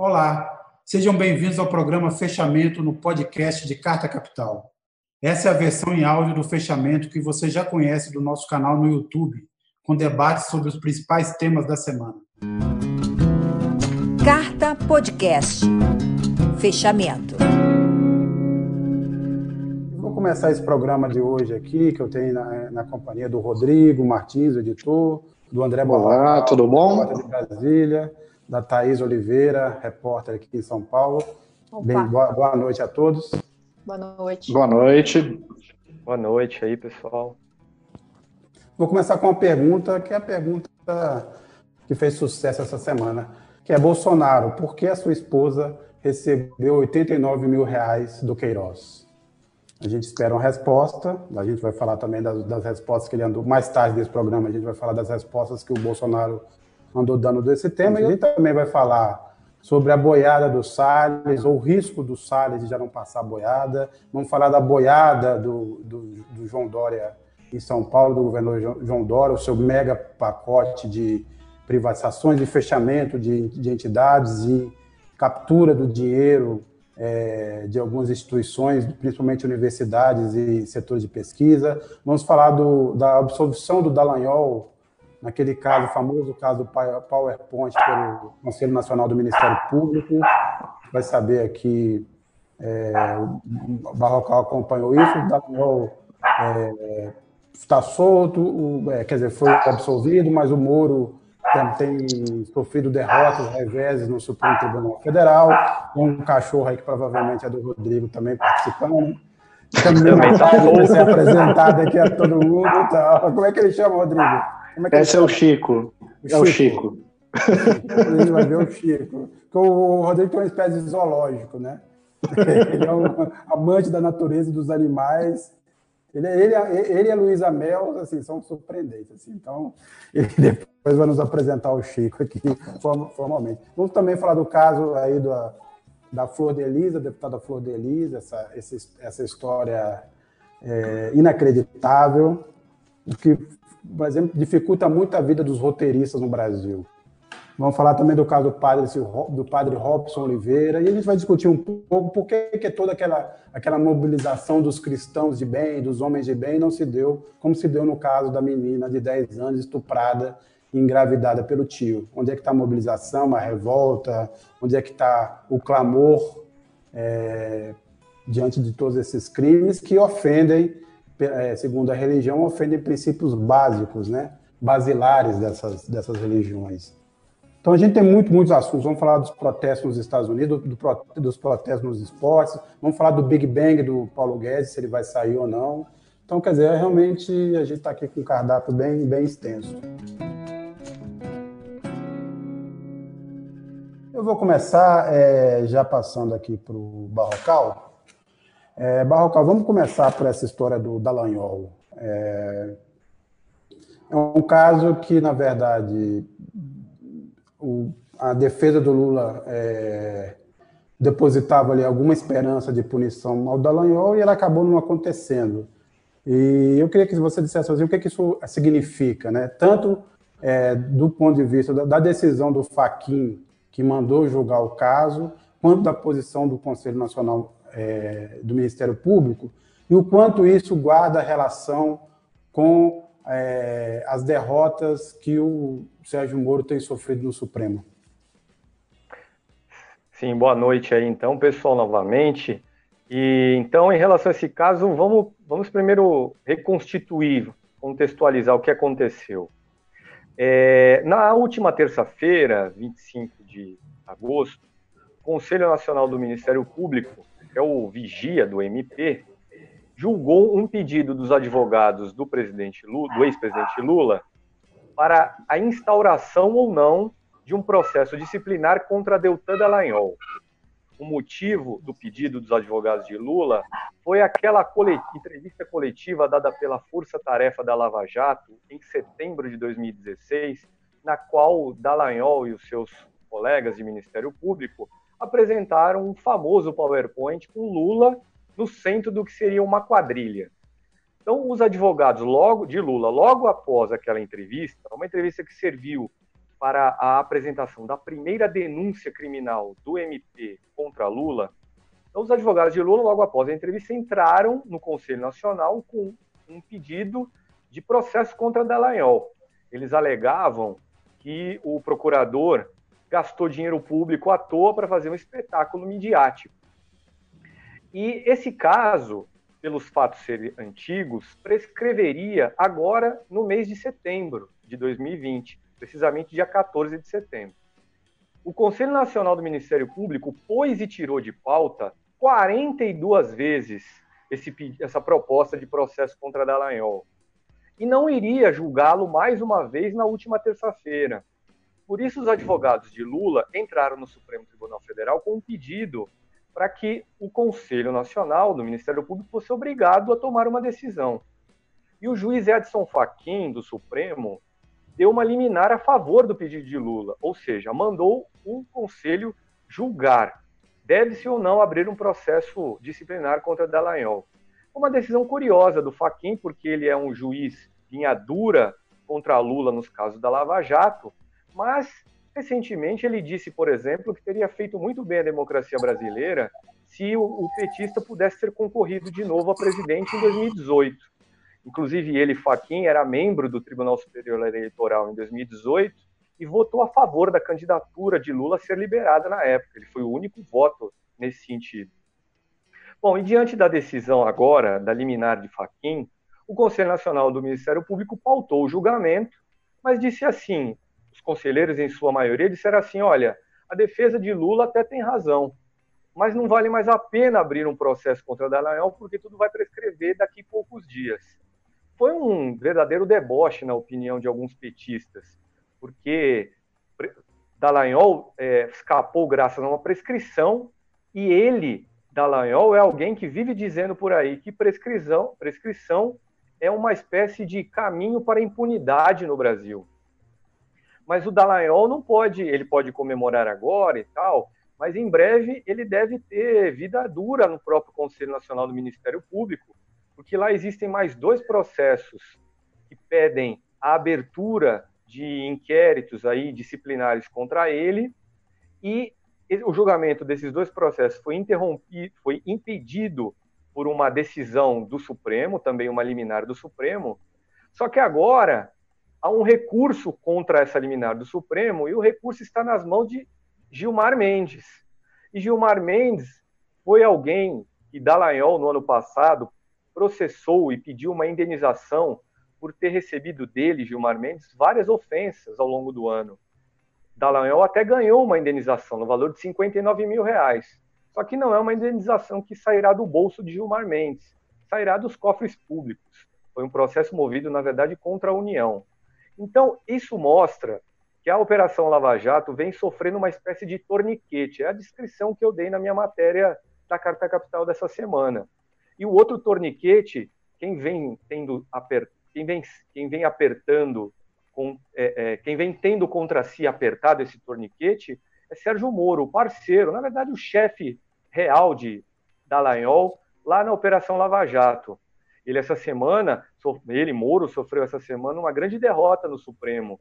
Olá, sejam bem-vindos ao programa Fechamento no podcast de Carta Capital. Essa é a versão em áudio do fechamento que você já conhece do nosso canal no YouTube, com debates sobre os principais temas da semana. Carta Podcast. Fechamento. Vou começar esse programa de hoje aqui, que eu tenho na, na companhia do Rodrigo Martins, editor, do André Olá, tudo bom? de Brasília, da Thaís Oliveira, repórter aqui em São Paulo. Bem, boa, boa noite a todos. Boa noite. Boa noite. Boa noite aí, pessoal. Vou começar com uma pergunta que é a pergunta que fez sucesso essa semana, que é Bolsonaro, por que a sua esposa recebeu 89 mil reais do Queiroz? A gente espera uma resposta, a gente vai falar também das, das respostas que ele andou, mais tarde desse programa, a gente vai falar das respostas que o Bolsonaro andou dando desse tema, e a gente também vai falar sobre a boiada do Salles, ou o risco do Salles de já não passar a boiada, vamos falar da boiada do, do, do João Dória em São Paulo, do governador João Dória, o seu mega pacote de privatizações, de fechamento de, de entidades e captura do dinheiro é, de algumas instituições, principalmente universidades e setores de pesquisa. Vamos falar do, da absolvição do Dallagnol, naquele caso, famoso caso PowerPoint pelo Conselho Nacional do Ministério Público. Vai saber aqui, é, o Barrocal acompanhou isso, o Dallagnol é, está solto, o, é, quer dizer, foi absolvido, mas o Moro tem, tem sofrido derrotas, reveses no Supremo Tribunal Federal, um cachorro aí que provavelmente é do Rodrigo também participando. Também está ser apresentado aqui a todo mundo. Tá. Como é que ele chama, Rodrigo? É Esse é o Chico. É o Chico. A gente vai ver o Chico. O Rodrigo tem uma espécie de zoológico, né? Ele é um amante da natureza e dos animais ele, ele, ele e a Luísa Mel assim, são surpreendentes. Assim, então, ele depois vai nos apresentar o Chico aqui formalmente. Vamos também falar do caso aí da, da Flor de Elisa, deputada Flor de Elisa, essa, essa, história é, inacreditável, que, por exemplo, dificulta muito a vida dos roteiristas no Brasil. Vamos falar também do caso do padre, do padre Robson Oliveira, e a gente vai discutir um pouco por que, que toda aquela, aquela mobilização dos cristãos de bem, dos homens de bem, não se deu, como se deu no caso da menina de 10 anos estuprada engravidada pelo tio. Onde é que está a mobilização, a revolta? Onde é que está o clamor é, diante de todos esses crimes que ofendem, é, segundo a religião, ofendem princípios básicos, né? basilares dessas, dessas religiões. Então a gente tem muito, muitos assuntos. Vamos falar dos protestos nos Estados Unidos, do, do, dos protestos nos esportes, vamos falar do Big Bang do Paulo Guedes, se ele vai sair ou não. Então, quer dizer, realmente a gente está aqui com um cardápio bem, bem extenso. Eu vou começar é, já passando aqui para o Barrocal. É, Barrocal, vamos começar por essa história do Dallagnol. É, é um caso que, na verdade, o, a defesa do Lula é, depositava ali alguma esperança de punição ao Dallagnol e ela acabou não acontecendo. E eu queria que você dissesse assim, o que, que isso significa, né? tanto é, do ponto de vista da, da decisão do Faquin, que mandou julgar o caso, quanto da posição do Conselho Nacional é, do Ministério Público, e o quanto isso guarda relação com é, as derrotas que o Sérgio Moro tem sofrido no Supremo. Sim, boa noite aí então, pessoal, novamente. E então, em relação a esse caso, vamos, vamos primeiro reconstituir, contextualizar o que aconteceu. É, na última terça-feira, 25 de agosto, o Conselho Nacional do Ministério Público, que é o vigia do MP, julgou um pedido dos advogados do presidente Lula, do ex-presidente Lula, para a instauração ou não de um processo disciplinar contra Deltan Dallagnol. O motivo do pedido dos advogados de Lula foi aquela entrevista coletiva dada pela Força Tarefa da Lava Jato em setembro de 2016, na qual Dallagnol e os seus colegas de Ministério Público apresentaram um famoso PowerPoint com Lula no centro do que seria uma quadrilha. Então, os advogados logo de Lula, logo após aquela entrevista, uma entrevista que serviu para a apresentação da primeira denúncia criminal do MP contra Lula, então os advogados de Lula, logo após a entrevista, entraram no Conselho Nacional com um pedido de processo contra Dallagnol. Eles alegavam que o procurador gastou dinheiro público à toa para fazer um espetáculo midiático. E esse caso, pelos fatos serem antigos, prescreveria agora no mês de setembro de 2020, precisamente dia 14 de setembro. O Conselho Nacional do Ministério Público pôs e tirou de pauta 42 vezes esse, essa proposta de processo contra Dallagnol e não iria julgá-lo mais uma vez na última terça-feira. Por isso, os advogados de Lula entraram no Supremo Tribunal Federal com um pedido para que o Conselho Nacional do Ministério Público fosse obrigado a tomar uma decisão. E o juiz Edson Fachin, do Supremo, deu uma liminar a favor do pedido de Lula, ou seja, mandou o Conselho julgar. Deve-se ou não abrir um processo disciplinar contra Dallagnol. Uma decisão curiosa do Fachin, porque ele é um juiz linha dura contra Lula nos casos da Lava Jato, mas, recentemente, ele disse, por exemplo, que teria feito muito bem a democracia brasileira se o, o petista pudesse ter concorrido de novo a presidente em 2018. Inclusive, ele, Faquin, era membro do Tribunal Superior Eleitoral em 2018 e votou a favor da candidatura de Lula ser liberada na época. Ele foi o único voto nesse sentido. Bom, e diante da decisão agora da liminar de Faquin, o Conselho Nacional do Ministério Público pautou o julgamento, mas disse assim: conselheiros, em sua maioria, disseram assim: olha, a defesa de Lula até tem razão, mas não vale mais a pena abrir um processo contra Dallagnol porque tudo vai prescrever daqui a poucos dias. Foi um verdadeiro deboche, na opinião de alguns petistas, porque Dallagnol é, escapou graças a uma prescrição e ele, Dallagnol, é alguém que vive dizendo por aí que prescrição, prescrição é uma espécie de caminho para impunidade no Brasil mas o Dallagnol não pode, ele pode comemorar agora e tal, mas em breve ele deve ter vida dura no próprio Conselho Nacional do Ministério Público, porque lá existem mais dois processos que pedem a abertura de inquéritos aí disciplinares contra ele e o julgamento desses dois processos foi interrompido, foi impedido por uma decisão do Supremo, também uma liminar do Supremo. Só que agora há um recurso contra essa liminar do Supremo e o recurso está nas mãos de Gilmar Mendes. E Gilmar Mendes foi alguém que Dallagnol, no ano passado, processou e pediu uma indenização por ter recebido dele, Gilmar Mendes, várias ofensas ao longo do ano. Dallagnol até ganhou uma indenização no valor de 59 mil reais. Só que não é uma indenização que sairá do bolso de Gilmar Mendes, sairá dos cofres públicos. Foi um processo movido, na verdade, contra a União. Então, isso mostra que a Operação Lava Jato vem sofrendo uma espécie de torniquete. É a descrição que eu dei na minha matéria da Carta Capital dessa semana. E o outro torniquete, quem vem tendo aper... quem vem, quem vem apertando, com... é, é, quem vem tendo contra si apertado esse torniquete é Sérgio Moro, o parceiro, na verdade o chefe real de Dallagnol, lá na Operação Lava Jato. Ele essa semana, ele Moro sofreu essa semana uma grande derrota no Supremo.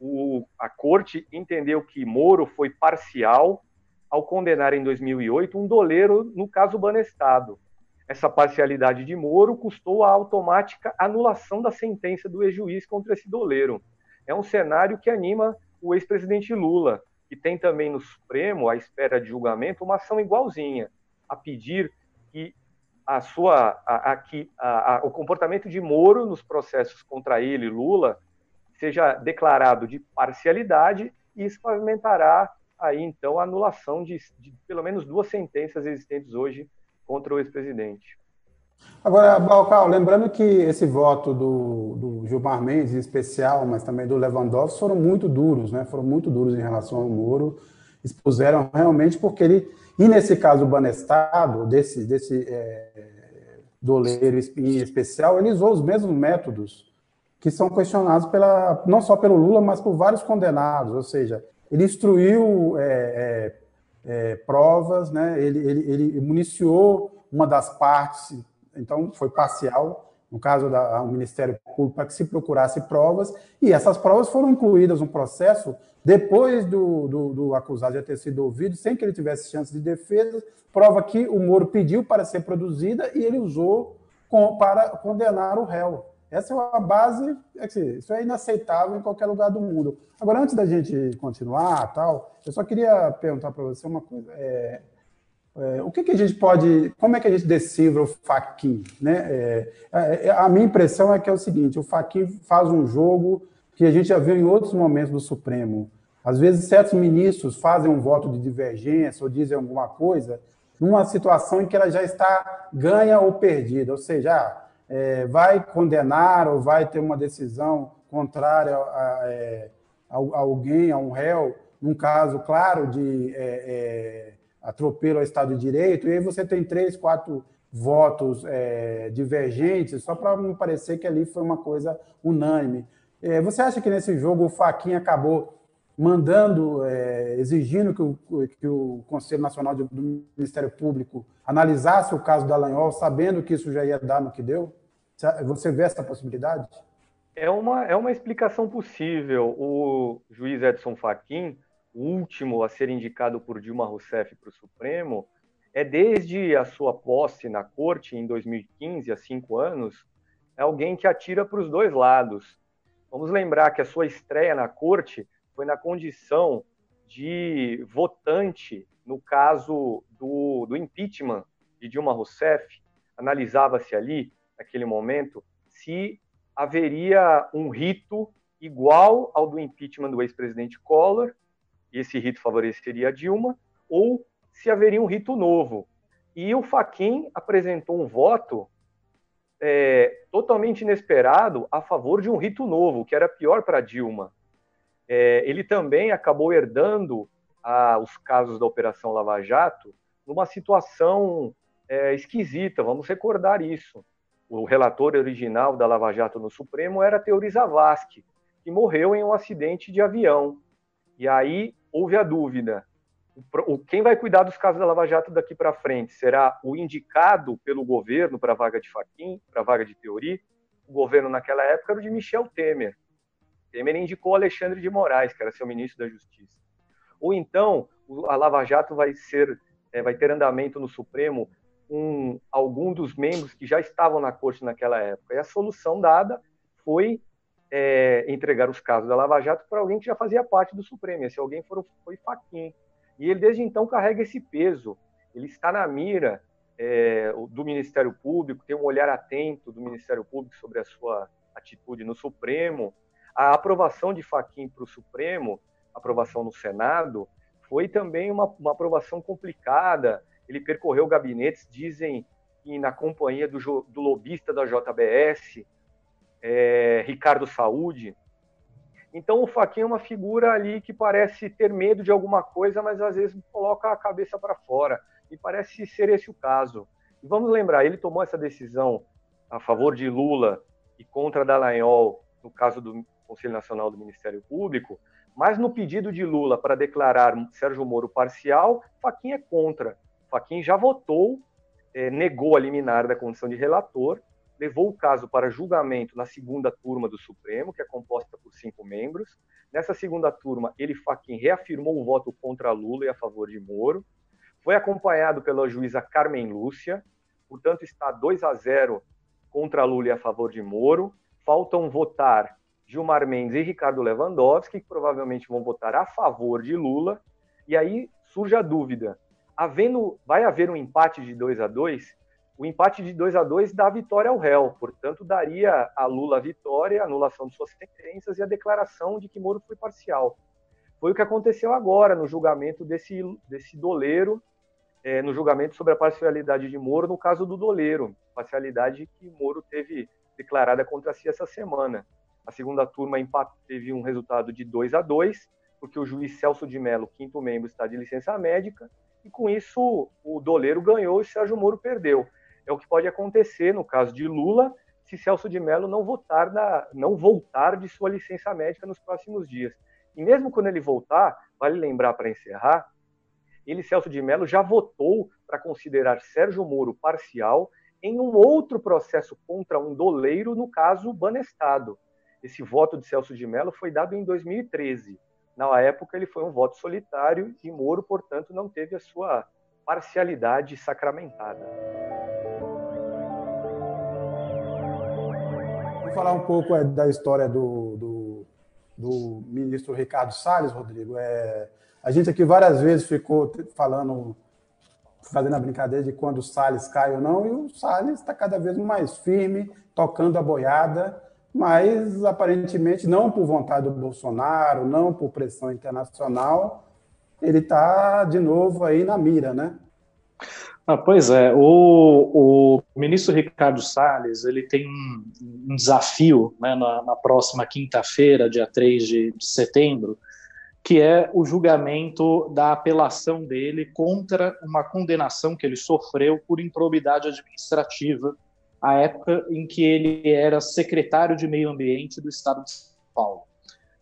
O, a corte entendeu que Moro foi parcial ao condenar em 2008 um doleiro no caso Banestado. Essa parcialidade de Moro custou a automática anulação da sentença do ex-juiz contra esse doleiro. É um cenário que anima o ex-presidente Lula, que tem também no Supremo, à espera de julgamento, uma ação igualzinha, a pedir que a sua, a, a, o comportamento de Moro nos processos contra ele, Lula, seja declarado de parcialidade e isso pavimentará aí então a anulação de, de pelo menos duas sentenças existentes hoje contra o ex-presidente. Agora, Balcal, lembrando que esse voto do, do, Gilmar Mendes, em especial, mas também do Lewandowski, foram muito duros, né? Foram muito duros em relação ao Moro. Expuseram realmente porque ele e nesse caso, o Banestado, desse, desse é, doleiro em especial, ele usou os mesmos métodos que são questionados pela, não só pelo Lula, mas por vários condenados. Ou seja, ele instruiu é, é, é provas, né? ele, ele, ele municiou uma das partes, então foi parcial, no caso do Ministério Público, para que se procurasse provas, e essas provas foram incluídas no processo depois do, do, do, acusado já ter sido ouvido, sem que ele tivesse chance de defesa, prova que o Moro pediu para ser produzida e ele usou com, para condenar o réu. Essa é uma base, é isso é inaceitável em qualquer lugar do mundo. Agora, antes da gente continuar, tal, eu só queria perguntar para você uma coisa. É, é, o que, que, a gente pode, como é que a gente decifra o Faquin? Né? É, é, a minha impressão é que é o seguinte: o Faquin faz um jogo que a gente já viu em outros momentos do Supremo. Às vezes, certos ministros fazem um voto de divergência ou dizem alguma coisa numa situação em que ela já está ganha ou perdida, ou seja, ah, é, vai condenar ou vai ter uma decisão contrária a, é, a, a alguém, a um réu, num caso claro de é, é, atropelo ao Estado de Direito, e aí você tem três, quatro votos é, divergentes, só para não parecer que ali foi uma coisa unânime. É, você acha que nesse jogo o Faquinha acabou mandando, é, exigindo que o, que o Conselho Nacional do Ministério Público analisasse o caso da Lanhol, sabendo que isso já ia dar no que deu? Você vê essa possibilidade? É uma, é uma explicação possível. O juiz Edson Fachin, o último a ser indicado por Dilma Rousseff para o Supremo, é desde a sua posse na corte em 2015, há cinco anos, é alguém que atira para os dois lados. Vamos lembrar que a sua estreia na corte foi na condição de votante no caso do, do impeachment de Dilma Rousseff. Analisava-se ali, naquele momento, se haveria um rito igual ao do impeachment do ex-presidente Collor, e esse rito favoreceria a Dilma, ou se haveria um rito novo. E o Faquin apresentou um voto é, totalmente inesperado a favor de um rito novo, que era pior para Dilma é, ele também acabou herdando a, os casos da Operação Lava Jato numa situação é, esquisita, vamos recordar isso. O relator original da Lava Jato no Supremo era Teori Zavascki, que morreu em um acidente de avião. E aí houve a dúvida: quem vai cuidar dos casos da Lava Jato daqui para frente? Será o indicado pelo governo para a vaga de Faquim, para a vaga de Teori? O governo naquela época era o de Michel Temer. Temer indicou Alexandre de Moraes, que era seu ministro da Justiça. Ou então, a Lava Jato vai ser, é, vai ter andamento no Supremo com algum dos membros que já estavam na corte naquela época. E a solução dada foi é, entregar os casos da Lava Jato para alguém que já fazia parte do Supremo. Esse alguém foi, foi Faquin. E ele desde então carrega esse peso. Ele está na mira é, do Ministério Público, tem um olhar atento do Ministério Público sobre a sua atitude no Supremo. A aprovação de Faquim para o Supremo, aprovação no Senado, foi também uma, uma aprovação complicada. Ele percorreu gabinetes, dizem que na companhia do, do lobista da JBS, é, Ricardo Saúde. Então o Faquin é uma figura ali que parece ter medo de alguma coisa, mas às vezes coloca a cabeça para fora. E parece ser esse o caso. E vamos lembrar, ele tomou essa decisão a favor de Lula e contra Dallagnol no caso do Conselho Nacional do Ministério Público, mas no pedido de Lula para declarar Sérgio Moro parcial, Faquin é contra. Faquin já votou, é, negou a liminar da condição de relator, levou o caso para julgamento na segunda turma do Supremo, que é composta por cinco membros. Nessa segunda turma, ele, Faquin, reafirmou o voto contra Lula e a favor de Moro. Foi acompanhado pela juíza Carmen Lúcia, portanto está 2 a 0 contra Lula e a favor de Moro. Faltam votar Gilmar Mendes e Ricardo Lewandowski, que provavelmente vão votar a favor de Lula. E aí surge a dúvida: havendo, vai haver um empate de 2 a 2 O empate de 2 a 2 dá vitória ao réu, portanto, daria a Lula a vitória, a anulação de suas sentenças e a declaração de que Moro foi parcial. Foi o que aconteceu agora no julgamento desse, desse doleiro, é, no julgamento sobre a parcialidade de Moro, no caso do doleiro, parcialidade que Moro teve declarada contra si essa semana. A segunda turma teve um resultado de 2 a 2 porque o juiz Celso de Mello, quinto membro, está de licença médica, e com isso o doleiro ganhou e Sérgio Moro perdeu. É o que pode acontecer no caso de Lula, se Celso de Mello não, votar na, não voltar de sua licença médica nos próximos dias. E mesmo quando ele voltar, vale lembrar para encerrar, ele, Celso de Mello, já votou para considerar Sérgio Moro parcial em um outro processo contra um doleiro, no caso Banestado. Esse voto de Celso de Mello foi dado em 2013. Na época, ele foi um voto solitário e Moro, portanto, não teve a sua parcialidade sacramentada. Vamos falar um pouco é, da história do, do, do, ministro Ricardo Salles, Rodrigo. É, a gente aqui várias vezes ficou falando, fazendo a brincadeira de quando o Salles cai ou não, e o Salles está cada vez mais firme, tocando a boiada mas aparentemente não por vontade do Bolsonaro, não por pressão internacional, ele está de novo aí na mira, né? Ah, pois é, o, o, ministro Ricardo Salles ele tem um, um desafio né, na, na, próxima quinta-feira, dia 3 de, de setembro, que é o julgamento da apelação dele contra uma condenação que ele sofreu por improbidade administrativa a época em que ele era secretário de Meio Ambiente do Estado de São Paulo.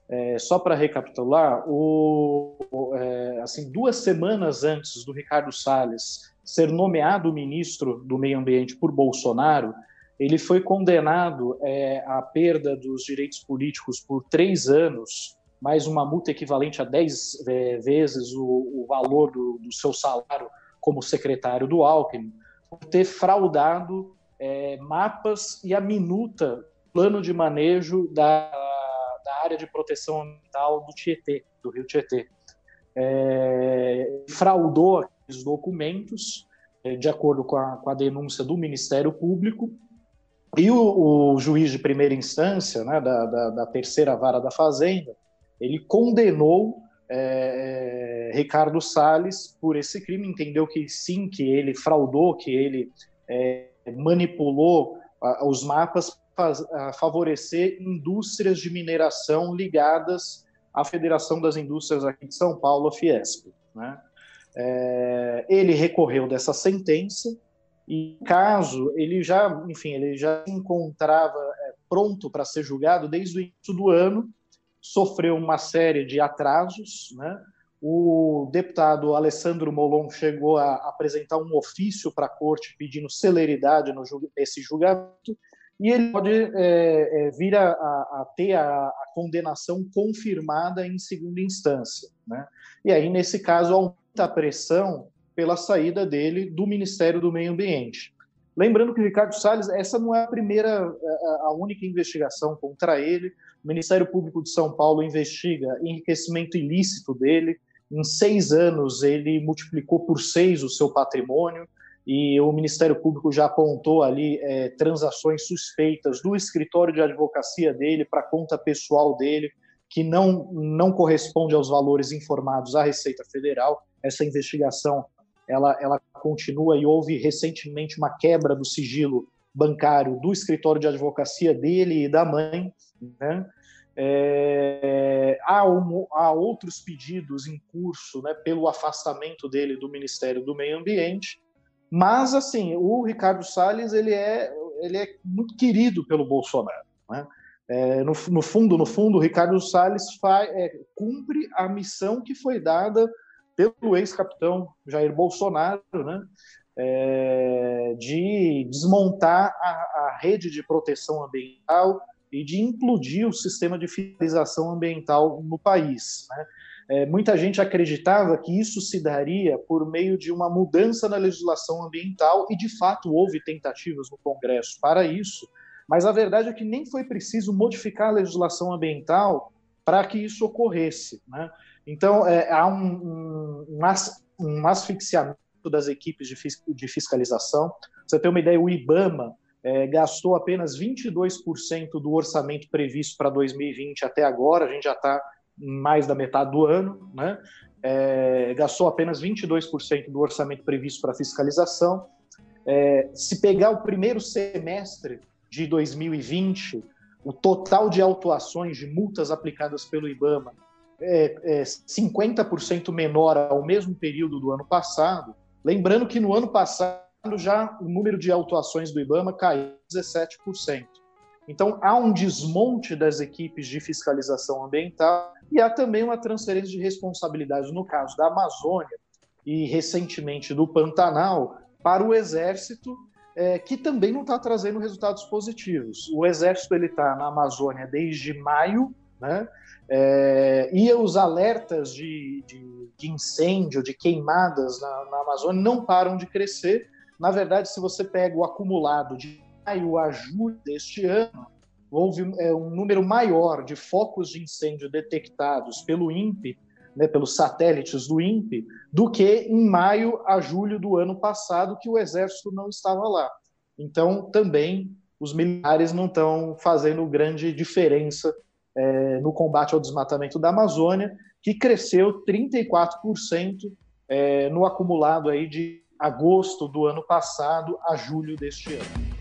É, só para recapitular, o, é, assim, duas semanas antes do Ricardo Salles ser nomeado ministro do Meio Ambiente por Bolsonaro, ele foi condenado é, à perda dos direitos políticos por três anos, mais uma multa equivalente a dez é, vezes o, o valor do, do, seu salário como secretário do Alckmin, por ter fraudado é, mapas e a minuta plano de manejo da, da área de proteção ambiental do Tietê, do Rio Tietê. É, fraudou aqueles documentos, é, de acordo com a, com a, denúncia do Ministério Público, e o, o juiz de primeira instância, né, da, da, da, terceira vara da Fazenda, ele condenou é, é Ricardo Salles por esse crime, entendeu que sim, que ele fraudou, que ele é, manipulou uh, os mapas para favorecer indústrias de mineração ligadas à Federação das Indústrias aqui de São Paulo, a Fiesp. Né? É, ele recorreu dessa sentença e caso ele já, enfim, ele já se encontrava é, pronto para ser julgado desde o início do ano, sofreu uma série de atrasos, né? O deputado Alessandro Molon chegou a apresentar um ofício para a corte pedindo celeridade no, nesse julgamento, e ele pode é, é, vir a, a ter a, a, condenação confirmada em segunda instância. Né? E aí, nesse caso, aumenta a pressão pela saída dele do Ministério do Meio Ambiente. Lembrando que Ricardo Salles, essa não é a primeira, a única investigação contra ele. O Ministério Público de São Paulo investiga enriquecimento ilícito dele, em seis anos, ele multiplicou por seis o seu patrimônio e o Ministério Público já apontou ali é, transações suspeitas do escritório de advocacia dele para conta pessoal dele, que não, não corresponde aos valores informados à Receita Federal. Essa investigação ela, ela continua e houve recentemente uma quebra do sigilo bancário do escritório de advocacia dele e da mãe, né? É, há, um, há, outros pedidos em curso né, pelo afastamento dele do Ministério do Meio Ambiente, mas assim o Ricardo Salles ele é, ele é muito querido pelo Bolsonaro. Né? É, no, no, fundo, no fundo, o Ricardo Salles faz, é, cumpre a missão que foi dada pelo ex-capitão Jair Bolsonaro, né? É, de desmontar a, a rede de proteção ambiental e de implodir o sistema de fiscalização ambiental no país. Né? É, muita gente acreditava que isso se daria por meio de uma mudança na legislação ambiental, e de fato houve tentativas no Congresso para isso, mas a verdade é que nem foi preciso modificar a legislação ambiental para que isso ocorresse. Né? Então, é, há um, um, um, asfixiamento das equipes de, fiscalização. você tem uma ideia, o IBAMA é, gastou apenas 22% do orçamento previsto para 2020 até agora, a gente já está mais da metade do ano, né? É, gastou apenas 22% do orçamento previsto para fiscalização. É, se pegar o primeiro semestre de 2020, o total de autuações de multas aplicadas pelo IBAMA é, é 50% menor ao mesmo período do ano passado. Lembrando que no ano passado já o número de autuações do IBAMA caiu 17%. Então, há um desmonte das equipes de fiscalização ambiental e há também uma transferência de responsabilidade, no caso da Amazônia e recentemente do Pantanal, para o Exército, é, que também não está trazendo resultados positivos. O Exército está na Amazônia desde maio, né? É, e os alertas de, de, de, incêndio, de queimadas na, na, Amazônia não param de crescer. Na verdade, se você pega o acumulado de maio a julho deste ano, houve é, um número maior de focos de incêndio detectados pelo INPE, né, pelos satélites do INPE, do que em maio a julho do ano passado, que o Exército não estava lá. Então, também os militares não estão fazendo grande diferença é, no combate ao desmatamento da Amazônia, que cresceu 34% é, no acumulado aí de agosto do ano passado a julho deste ano.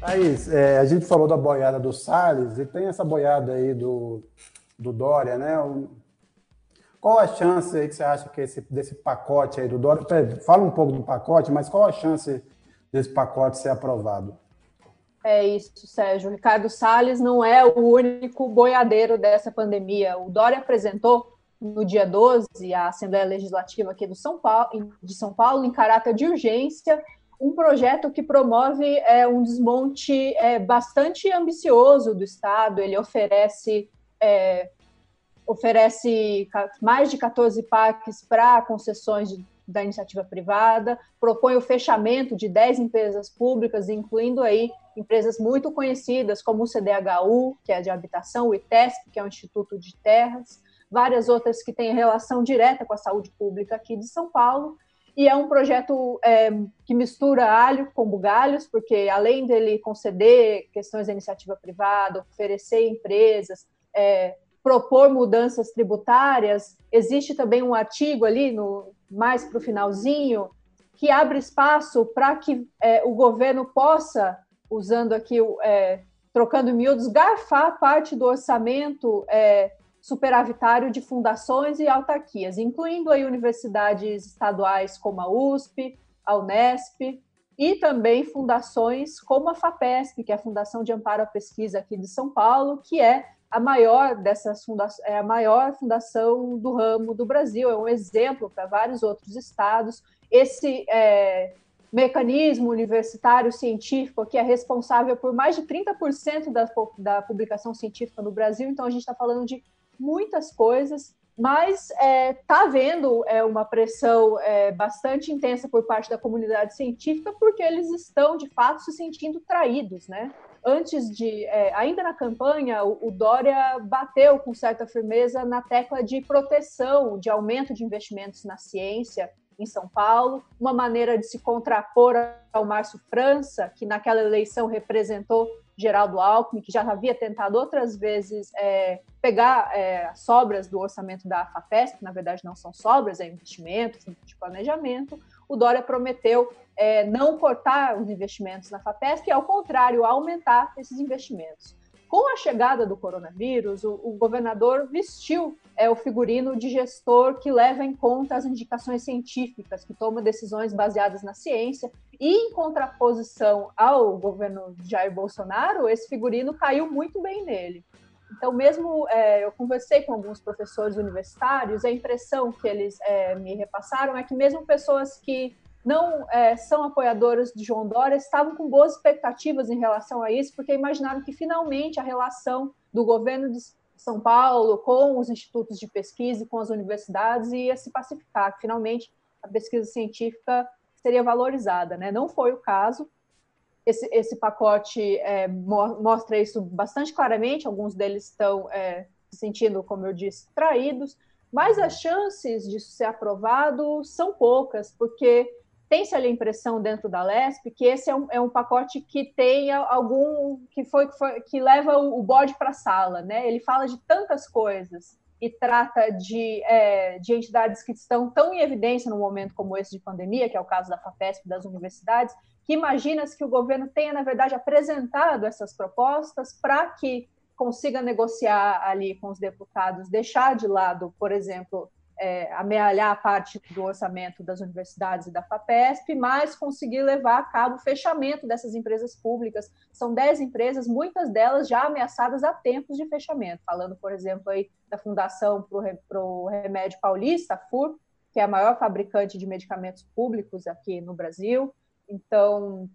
Thaís, é, a gente falou da boiada do Salles e tem essa boiada aí do, do Dória, né? O, qual a chance aí que você acha que esse, desse pacote aí do Dória? Fala um pouco do pacote, mas qual a chance desse pacote ser aprovado? É isso, Sérgio. O Ricardo Salles não é o único boiadeiro dessa pandemia. O Dória apresentou no dia 12 a Assembleia Legislativa aqui do São Paulo, de São Paulo, em caráter de urgência, um projeto que promove é, um desmonte é, bastante ambicioso do Estado. Ele oferece, é, oferece mais de 14 parques para concessões de da iniciativa privada, propõe o fechamento de 10 empresas públicas, incluindo aí empresas muito conhecidas como o CDHU, que é de habitação, o ITESP, que é o Instituto de Terras, várias outras que têm relação direta com a saúde pública aqui de São Paulo, e é um projeto é, que mistura alho com bugalhos, porque além dele conceder questões da iniciativa privada, oferecer empresas, é, propor mudanças tributárias, existe também um artigo ali, no, mais para o finalzinho, que abre espaço para que é, o governo possa, usando aqui, é, trocando miúdos, garfar parte do orçamento é, superavitário de fundações e autarquias, incluindo aí universidades estaduais como a USP, a Unesp, e também fundações como a FAPESP, que é a Fundação de Amparo à Pesquisa aqui de São Paulo, que é a maior dessas fundações, é a maior fundação do ramo do Brasil, é um exemplo para vários outros estados. Esse é, mecanismo universitário científico que é responsável por mais de 30% da, da publicação científica no Brasil, então a gente está falando de muitas coisas, mas está é, tá havendo é, uma pressão é, bastante intensa por parte da comunidade científica, porque eles estão, de fato, se sentindo traídos, né? antes de, é, ainda na campanha, o, o, Dória bateu com certa firmeza na tecla de proteção, de aumento de investimentos na ciência em São Paulo, uma maneira de se contrapor ao Márcio França, que naquela eleição representou Geraldo Alckmin, que já havia tentado outras vezes é, pegar é, sobras do orçamento da FAPESP, que na verdade não são sobras, é investimento, de planejamento. O Dória prometeu é, não cortar os investimentos na FAPESP, e, ao contrário, aumentar esses investimentos. Com a chegada do coronavírus, o, o governador vestiu é, o figurino de gestor que leva em conta as indicações científicas, que toma decisões baseadas na ciência, e em contraposição ao governo Jair Bolsonaro, esse figurino caiu muito bem nele. Então, mesmo é, eu conversei com alguns professores universitários, a impressão que eles é, me repassaram é que mesmo pessoas que não é, são apoiadoras de João Dória estavam com boas expectativas em relação a isso, porque imaginaram que finalmente a relação do governo de São Paulo com os institutos de pesquisa e com as universidades ia se pacificar, que finalmente a pesquisa científica seria valorizada. Né? Não foi o caso. Esse, esse pacote é, mostra isso bastante claramente, alguns deles estão é, se sentindo, como eu disse, traídos, mas as chances disso ser aprovado são poucas, porque tem-se a impressão dentro da LESP que esse é um, é um pacote que tem algum que foi, que, foi, que leva o, o bode para a sala, né? Ele fala de tantas coisas e trata de, é, de entidades que estão tão em evidência num momento como esse de pandemia, que é o caso da FAPESP das universidades, que imagina-se que o governo tenha, na verdade, apresentado essas propostas para que consiga negociar ali com os deputados, deixar de lado, por exemplo, é, amealhar a parte do orçamento das universidades e da FAPESP, mas conseguir levar a cabo o fechamento dessas empresas públicas. São 10 empresas, muitas delas já ameaçadas há tempos de fechamento, falando, por exemplo, aí da Fundação para o Remédio Paulista, a FUR, que que é a maior fabricante de medicamentos públicos aqui no Brasil. Então,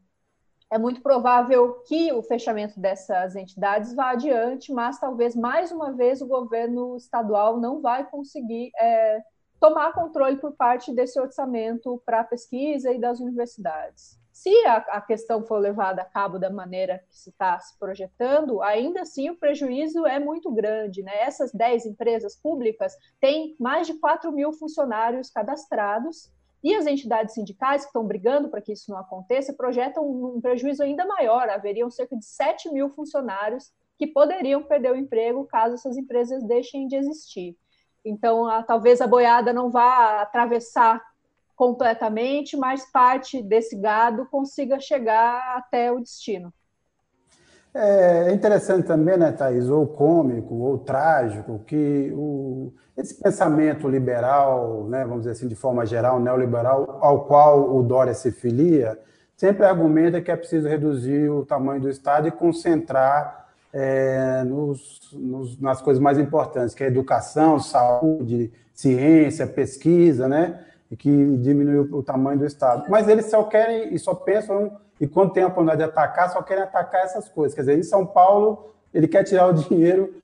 é muito provável que o fechamento dessas entidades vá adiante, mas talvez mais uma vez o governo estadual não vai conseguir é, tomar controle por parte desse orçamento para a pesquisa e das universidades. Se a, a, questão for levada a cabo da maneira que se está se projetando, ainda assim o prejuízo é muito grande. Né? Essas 10 empresas públicas têm mais de 4 mil funcionários cadastrados e as entidades sindicais que estão brigando para que isso não aconteça projetam um prejuízo ainda maior. Haveriam cerca de 7 mil funcionários que poderiam perder o emprego caso essas empresas deixem de existir. Então, a, talvez a boiada não vá atravessar completamente, mas parte desse gado consiga chegar até o destino. É interessante também, né, Thaís, ou cômico, ou trágico, que o, esse pensamento liberal, né, vamos dizer assim, de forma geral, neoliberal, ao qual o Dória se filia, sempre argumenta que é preciso reduzir o tamanho do Estado e concentrar é, nos, nos, nas coisas mais importantes, que é educação, saúde, ciência, pesquisa, né? E que diminuiu o tamanho do Estado. Mas eles só querem e só pensam e quando tem a oportunidade de atacar, só querem atacar essas coisas. Quer dizer, em São Paulo, ele quer tirar o dinheiro.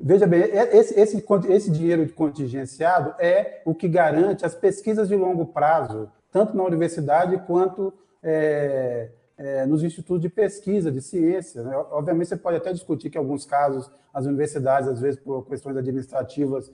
Veja bem, esse, esse, esse dinheiro contingenciado é o que garante as pesquisas de longo prazo, tanto na universidade quanto é, é, nos institutos de pesquisa, de ciência. Né? Obviamente, você pode até discutir que, em alguns casos, as universidades, às vezes, por questões administrativas,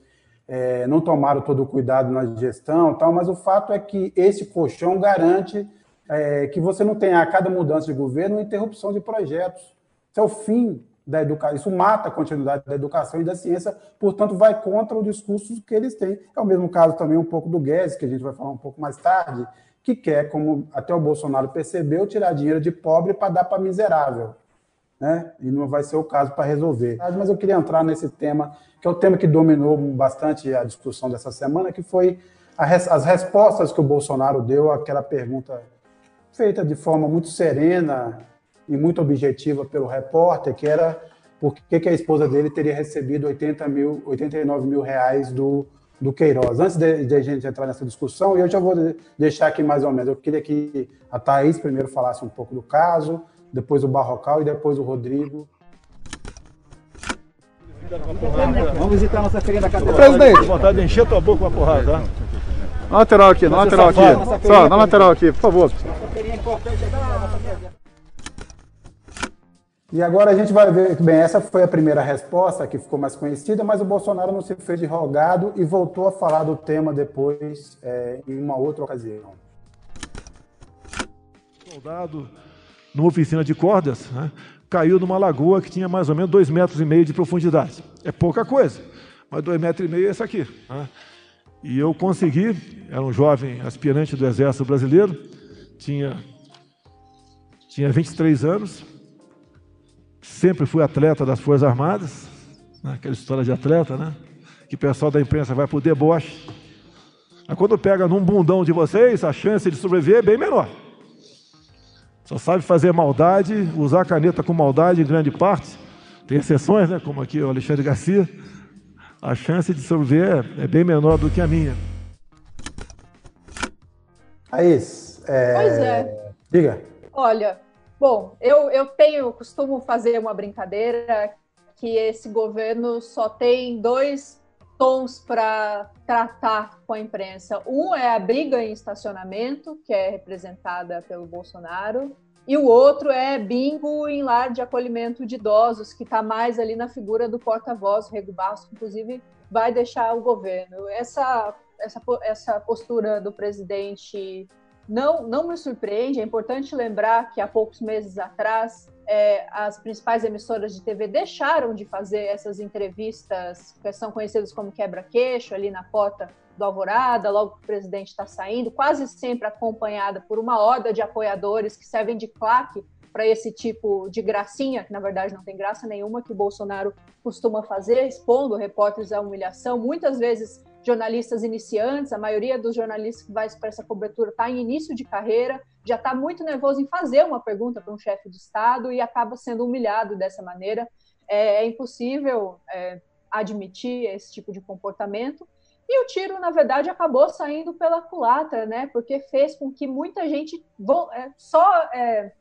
é, não tomaram todo o cuidado na gestão, tal, mas o fato é que esse colchão garante é, que você não tenha a cada mudança de governo uma interrupção de projetos. Isso é o fim da educação, isso mata a continuidade da educação e da ciência, portanto, vai contra o discurso que eles têm. É o mesmo caso também um pouco do Guedes, que a gente vai falar um pouco mais tarde, que quer, como até o Bolsonaro percebeu, tirar dinheiro de pobre para dar para miserável. Né? E não vai ser o caso para resolver. Mas eu queria entrar nesse tema, que é o tema que dominou bastante a discussão dessa semana, que foi as respostas que o Bolsonaro deu àquela pergunta feita de forma muito serena e muito objetiva pelo repórter, que era por que, a esposa dele teria recebido 80 mil, 89 mil reais do, do Queiroz. Antes de, de, a gente entrar nessa discussão, eu já vou deixar aqui mais ou menos. Eu queria que a Thaís primeiro falasse um pouco do caso, depois o Barrocal e depois o Rodrigo. Vamos visitar a nossa feira da catedral. Presidente, vontade de encher tua boca com a porrada, tá? Na lateral aqui, na lateral aqui. Só, na lateral aqui, por favor. E agora a gente vai ver, bem, essa foi a primeira resposta que ficou mais conhecida, mas o Bolsonaro não se fez de rogado e voltou a falar do tema depois, é, em uma outra ocasião. Soldado numa oficina de cordas, né, caiu numa lagoa que tinha mais ou menos dois metros e meio de profundidade. É pouca coisa, mas dois metros e meio é isso aqui. Né? E eu consegui, era um jovem aspirante do Exército Brasileiro, tinha, tinha 23 anos, sempre fui atleta das Forças Armadas, né? aquela história de atleta, né? Que o pessoal da imprensa vai por deboche. Mas quando pega num bundão de vocês, a chance de sobreviver é bem menor. Só sabe fazer maldade, usar caneta com maldade em grande parte. Tem exceções, né? Como aqui o Alexandre Garcia a chance de sobreviver é bem menor do que a minha. Thaís, é... Pois é. Diga. Olha, bom, eu, eu tenho, costumo fazer uma brincadeira que esse governo só tem dois tons para tratar com a imprensa. Um é a briga em estacionamento, que é representada pelo Bolsonaro, e o outro é bingo em lar de acolhimento de idosos, que está mais ali na figura do porta-voz, Rego Barros, que inclusive vai deixar o governo. Essa, essa, essa postura do presidente não, não me surpreende. É importante lembrar que há poucos meses atrás é, as principais emissoras de TV deixaram de fazer essas entrevistas que são conhecidas como quebra-queixo ali na porta do Alvorada, logo que o presidente está saindo, quase sempre acompanhada por uma horda de apoiadores que servem de claque para esse tipo de gracinha, que na verdade não tem graça nenhuma, que o Bolsonaro costuma fazer, expondo repórteres à humilhação, muitas vezes jornalistas iniciantes, a maioria dos jornalistas que vai para essa cobertura está em início de carreira, já está muito nervoso em fazer uma pergunta para um chefe de Estado e acaba sendo humilhado dessa maneira. É, é impossível é, admitir esse tipo de comportamento. E o tiro, na verdade, acabou saindo pela culatra, né? Porque fez com que muita gente é, só é,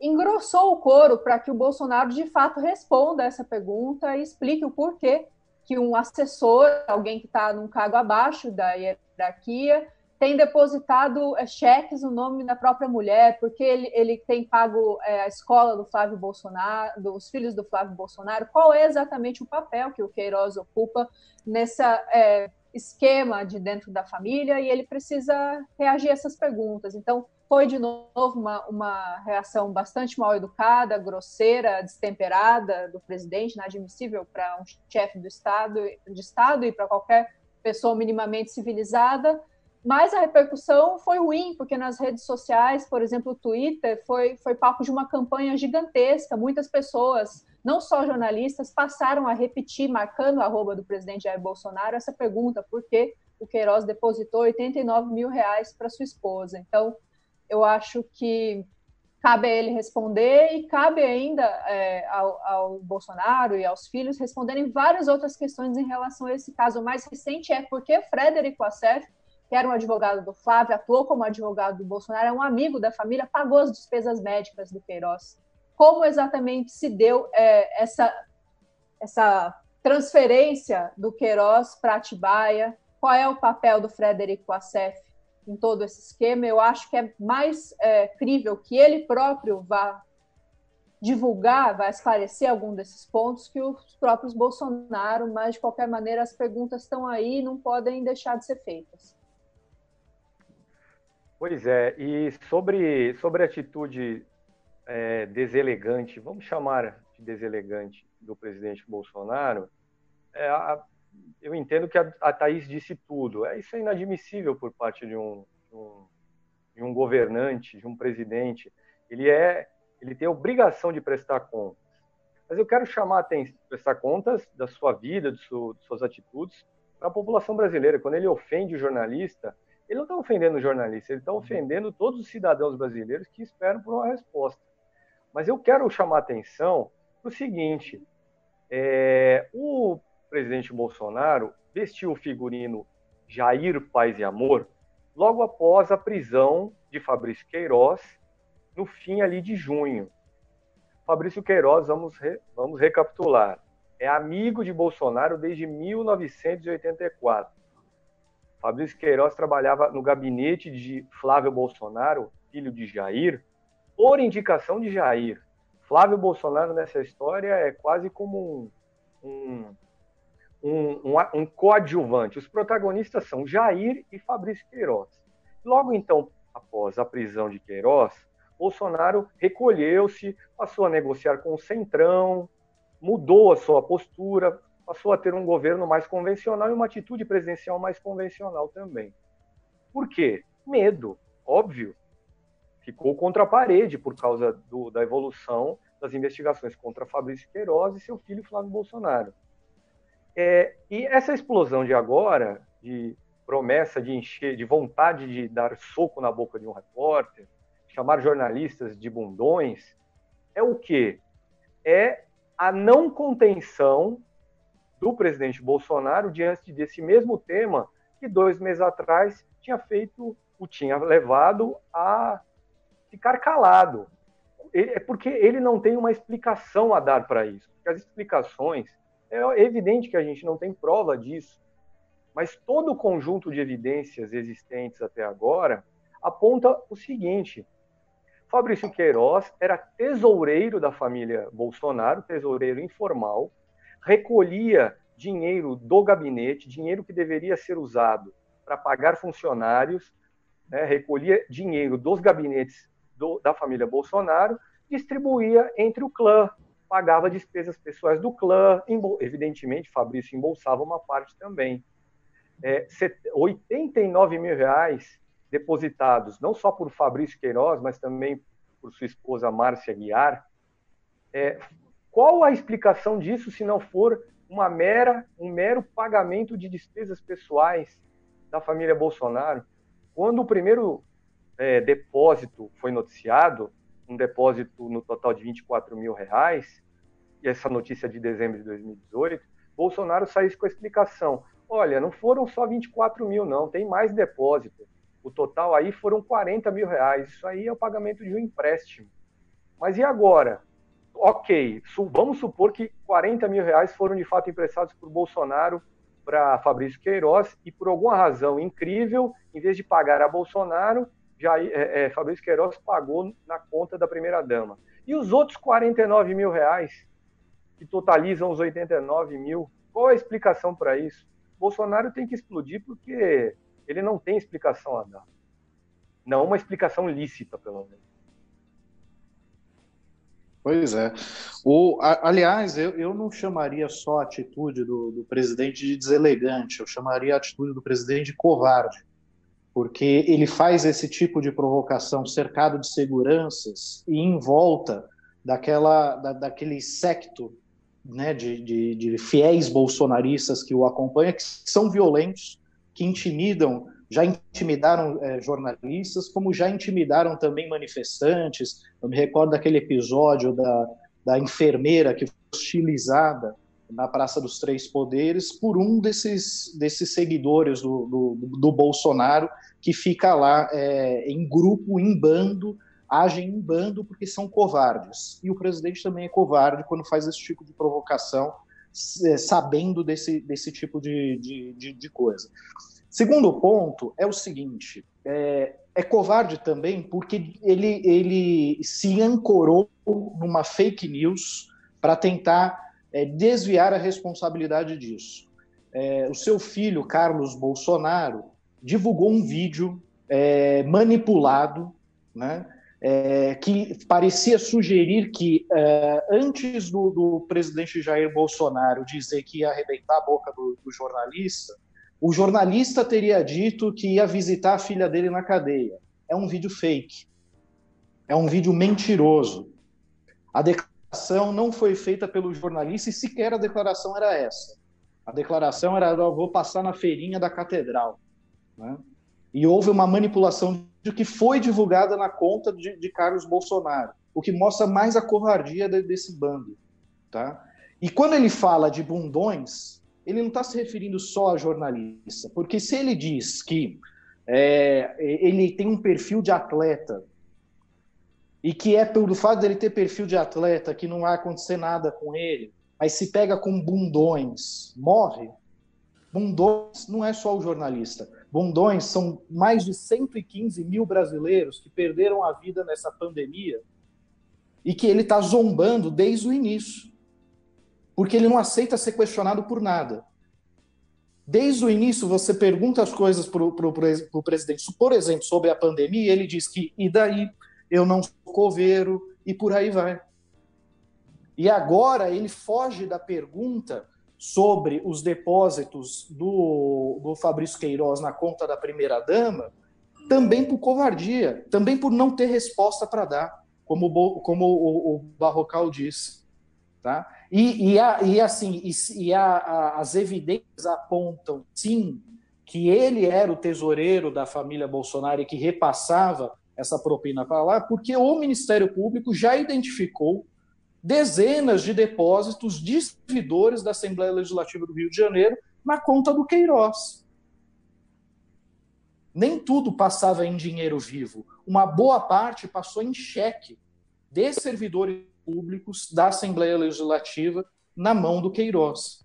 engrossou o coro para que o Bolsonaro de fato responda essa pergunta e explique o porquê que um assessor, alguém que está num cargo abaixo da hierarquia, tem depositado é, cheques no nome da própria mulher, porque ele, ele tem pago é, a escola do Flávio Bolsonaro, dos filhos do Flávio Bolsonaro. Qual é exatamente o papel que o Queiroz ocupa nessa é, esquema de dentro da família? E ele precisa reagir a essas perguntas. Então, foi de novo uma, uma reação bastante mal educada, grosseira, destemperada do presidente, inadmissível para um chefe do Estado, de Estado e para qualquer pessoa minimamente civilizada. Mas a repercussão foi ruim, porque nas redes sociais, por exemplo, o Twitter, foi, foi palco de uma campanha gigantesca. Muitas pessoas, não só jornalistas, passaram a repetir, marcando a arroba do presidente Jair Bolsonaro, essa pergunta: por que o Queiroz depositou 89 mil reais para sua esposa? Então, eu acho que cabe a ele responder e cabe ainda é, ao, ao, Bolsonaro e aos filhos responderem várias outras questões em relação a esse caso. O mais recente é porque Frederico Assef, que era um advogado do Flávio, atuou como advogado do Bolsonaro, é um amigo da família, pagou as despesas médicas do Queiroz. Como exatamente se deu é, essa, essa transferência do Queiroz para Atibaia? Qual é o papel do Frederico Assef em todo esse esquema, eu acho que é mais é, crível que ele próprio vá divulgar, vá esclarecer algum desses pontos que os próprios Bolsonaro, mas de qualquer maneira as perguntas estão aí e não podem deixar de ser feitas. Pois é, e sobre, sobre a atitude é, deselegante, vamos chamar de deselegante, do presidente Bolsonaro, é, a, eu entendo que a, a Thaís disse tudo. É, isso é inadmissível por parte de um, de um, de um governante, de um presidente. Ele é, ele tem a obrigação de prestar contas. Mas eu quero chamar a atenção, prestar contas da sua vida, de, sua, de suas atitudes para a população brasileira. Quando ele ofende o jornalista, ele não está ofendendo o jornalista, ele está ofendendo todos os cidadãos brasileiros que esperam por uma resposta. Mas eu quero chamar a atenção para o seguinte: é, o presidente Bolsonaro vestiu o figurino Jair Paz e Amor logo após a prisão de Fabrício Queiroz no fim ali de junho. Fabrício Queiroz, vamos, re, vamos recapitular, é amigo de Bolsonaro desde 1984. Fabrício Queiroz trabalhava no gabinete de Flávio Bolsonaro, filho de Jair, por indicação de Jair. Flávio Bolsonaro nessa história é quase como um, um um, um, um coadjuvante. Os protagonistas são Jair e Fabrício Queiroz. Logo então, após a prisão de Queiroz, Bolsonaro recolheu-se, passou a negociar com o Centrão, mudou a sua postura, passou a ter um governo mais convencional e uma atitude presidencial mais convencional também. Por quê? Medo, óbvio. Ficou contra a parede por causa do, da evolução das investigações contra Fabrício Queiroz e seu filho Flávio Bolsonaro. É, e essa explosão de agora, de promessa de encher, de vontade de dar soco na boca de um repórter, chamar jornalistas de bundões, é o quê? É a não contenção do presidente Bolsonaro diante desse mesmo tema que dois meses atrás tinha feito, o tinha levado a ficar calado. É porque ele não tem uma explicação a dar para isso. Porque as explicações é evidente que a gente não tem prova disso, mas todo o conjunto de evidências existentes até agora aponta o seguinte: Fabrício Queiroz era tesoureiro da família Bolsonaro, tesoureiro informal, recolhia dinheiro do gabinete, dinheiro que deveria ser usado para pagar funcionários, né, recolhia dinheiro dos gabinetes do, da família Bolsonaro, distribuía entre o clã, pagava despesas pessoais do clã, evidentemente Fabrício embolsava uma parte também. É, 89 mil reais depositados, não só por Fabrício Queiroz, mas também por sua esposa Márcia Guiar. É, qual a explicação disso se não for uma mera, um mero pagamento de despesas pessoais da família Bolsonaro? Quando o primeiro é, depósito foi noticiado, um depósito no total de 24 mil reais, e essa notícia de dezembro de 2018, Bolsonaro saiu com a explicação. Olha, não foram só 24 mil, não, tem mais depósito. O total aí foram 40 mil reais. Isso aí é o pagamento de um empréstimo. Mas e agora? Ok, vamos supor que 40 mil reais foram de fato emprestados por Bolsonaro para Fabrício Queiroz e por alguma razão incrível, em vez de pagar a Bolsonaro, já, é, é, Fabrício Queiroz pagou na conta da primeira dama. E os outros 49 mil reais, que totalizam os 89 mil, qual a explicação para isso? Bolsonaro tem que explodir porque ele não tem explicação a dar. Não uma explicação lícita, pelo menos. Pois é. O, a, aliás, eu, eu não chamaria só a atitude do, do presidente de deselegante, eu chamaria a atitude do presidente de covarde, porque ele faz esse tipo de provocação cercado de seguranças e em volta daquela, da, daquele secto né, de, de, de fiéis bolsonaristas que o acompanham, que são violentos, que intimidam, já intimidaram é, jornalistas, como já intimidaram também manifestantes. Eu me recordo daquele episódio da, da enfermeira que foi hostilizada na Praça dos Três Poderes por um desses, desses seguidores do, do, do Bolsonaro, que fica lá é, em grupo, em bando, agem em bando porque são covardes. E o presidente também é covarde quando faz esse tipo de provocação, é, sabendo desse, desse tipo de, de, de, de coisa. Segundo ponto é o seguinte: é, é, covarde também porque ele, ele se ancorou numa fake news para tentar é, desviar a responsabilidade disso. É, o seu filho, Carlos Bolsonaro, divulgou um vídeo é, manipulado, né, é, que parecia sugerir que é, antes do, do, presidente Jair Bolsonaro dizer que ia arrebentar a boca do, do, jornalista, o jornalista teria dito que ia visitar a filha dele na cadeia. É um vídeo fake. É um vídeo mentiroso. A declaração não foi feita pelo jornalista e sequer a declaração era essa. A declaração era: vou passar na feirinha da catedral. Né? E houve uma manipulação de que foi divulgada na conta de, de Carlos Bolsonaro, o que mostra mais a covardia de, desse bando. Tá? E quando ele fala de bundões, ele não está se referindo só a jornalista, porque se ele diz que é, ele tem um perfil de atleta e que é pelo fato dele ter perfil de atleta que não vai acontecer nada com ele, aí se pega com bundões, morre. Bundões não é só o jornalista. Bundões são mais de 115 mil brasileiros que perderam a vida nessa pandemia e que ele está zombando desde o início, porque ele não aceita ser questionado por nada. Desde o início, você pergunta as coisas para o presidente, por exemplo, sobre a pandemia, e ele diz que, e daí? Eu não sou coveiro, e por aí vai. E agora ele foge da pergunta sobre os depósitos do, do Fabrício Queiroz na conta da primeira-dama, também por covardia, também por não ter resposta para dar, como, como o, o Barrocal disse. Tá? E, e, a, e assim, e, e a, a, as evidências apontam, sim, que ele era o tesoureiro da família Bolsonaro e que repassava essa propina para lá, porque o Ministério Público já identificou dezenas de depósitos de servidores da Assembleia Legislativa do Rio de Janeiro na conta do Queiroz. Nem tudo passava em dinheiro vivo. Uma boa parte passou em cheque de servidores públicos da Assembleia Legislativa na mão do Queiroz.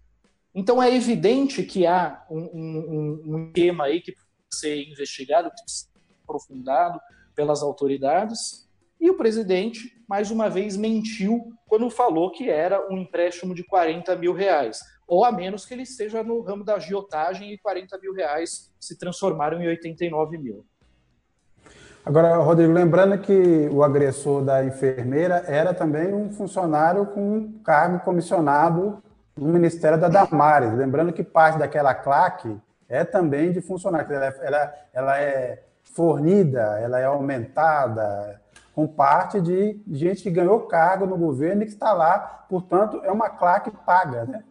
Então é evidente que há um, um, um esquema aí que precisa ser investigado, que precisa ser aprofundado pelas autoridades, e o presidente, mais uma vez, mentiu quando falou que era um empréstimo de 40 mil reais. Ou a menos que ele esteja no ramo da agiotagem e 40 mil reais se transformaram em 89 mil. Agora, Rodrigo, lembrando que o agressor da enfermeira era também um funcionário com cargo comissionado no Ministério da Damares. Lembrando que parte daquela claque é também de funcionário. Ela, ela, ela é fornida, ela é aumentada, com parte de gente que ganhou cargo no governo e que está lá, portanto, é uma claque paga, né?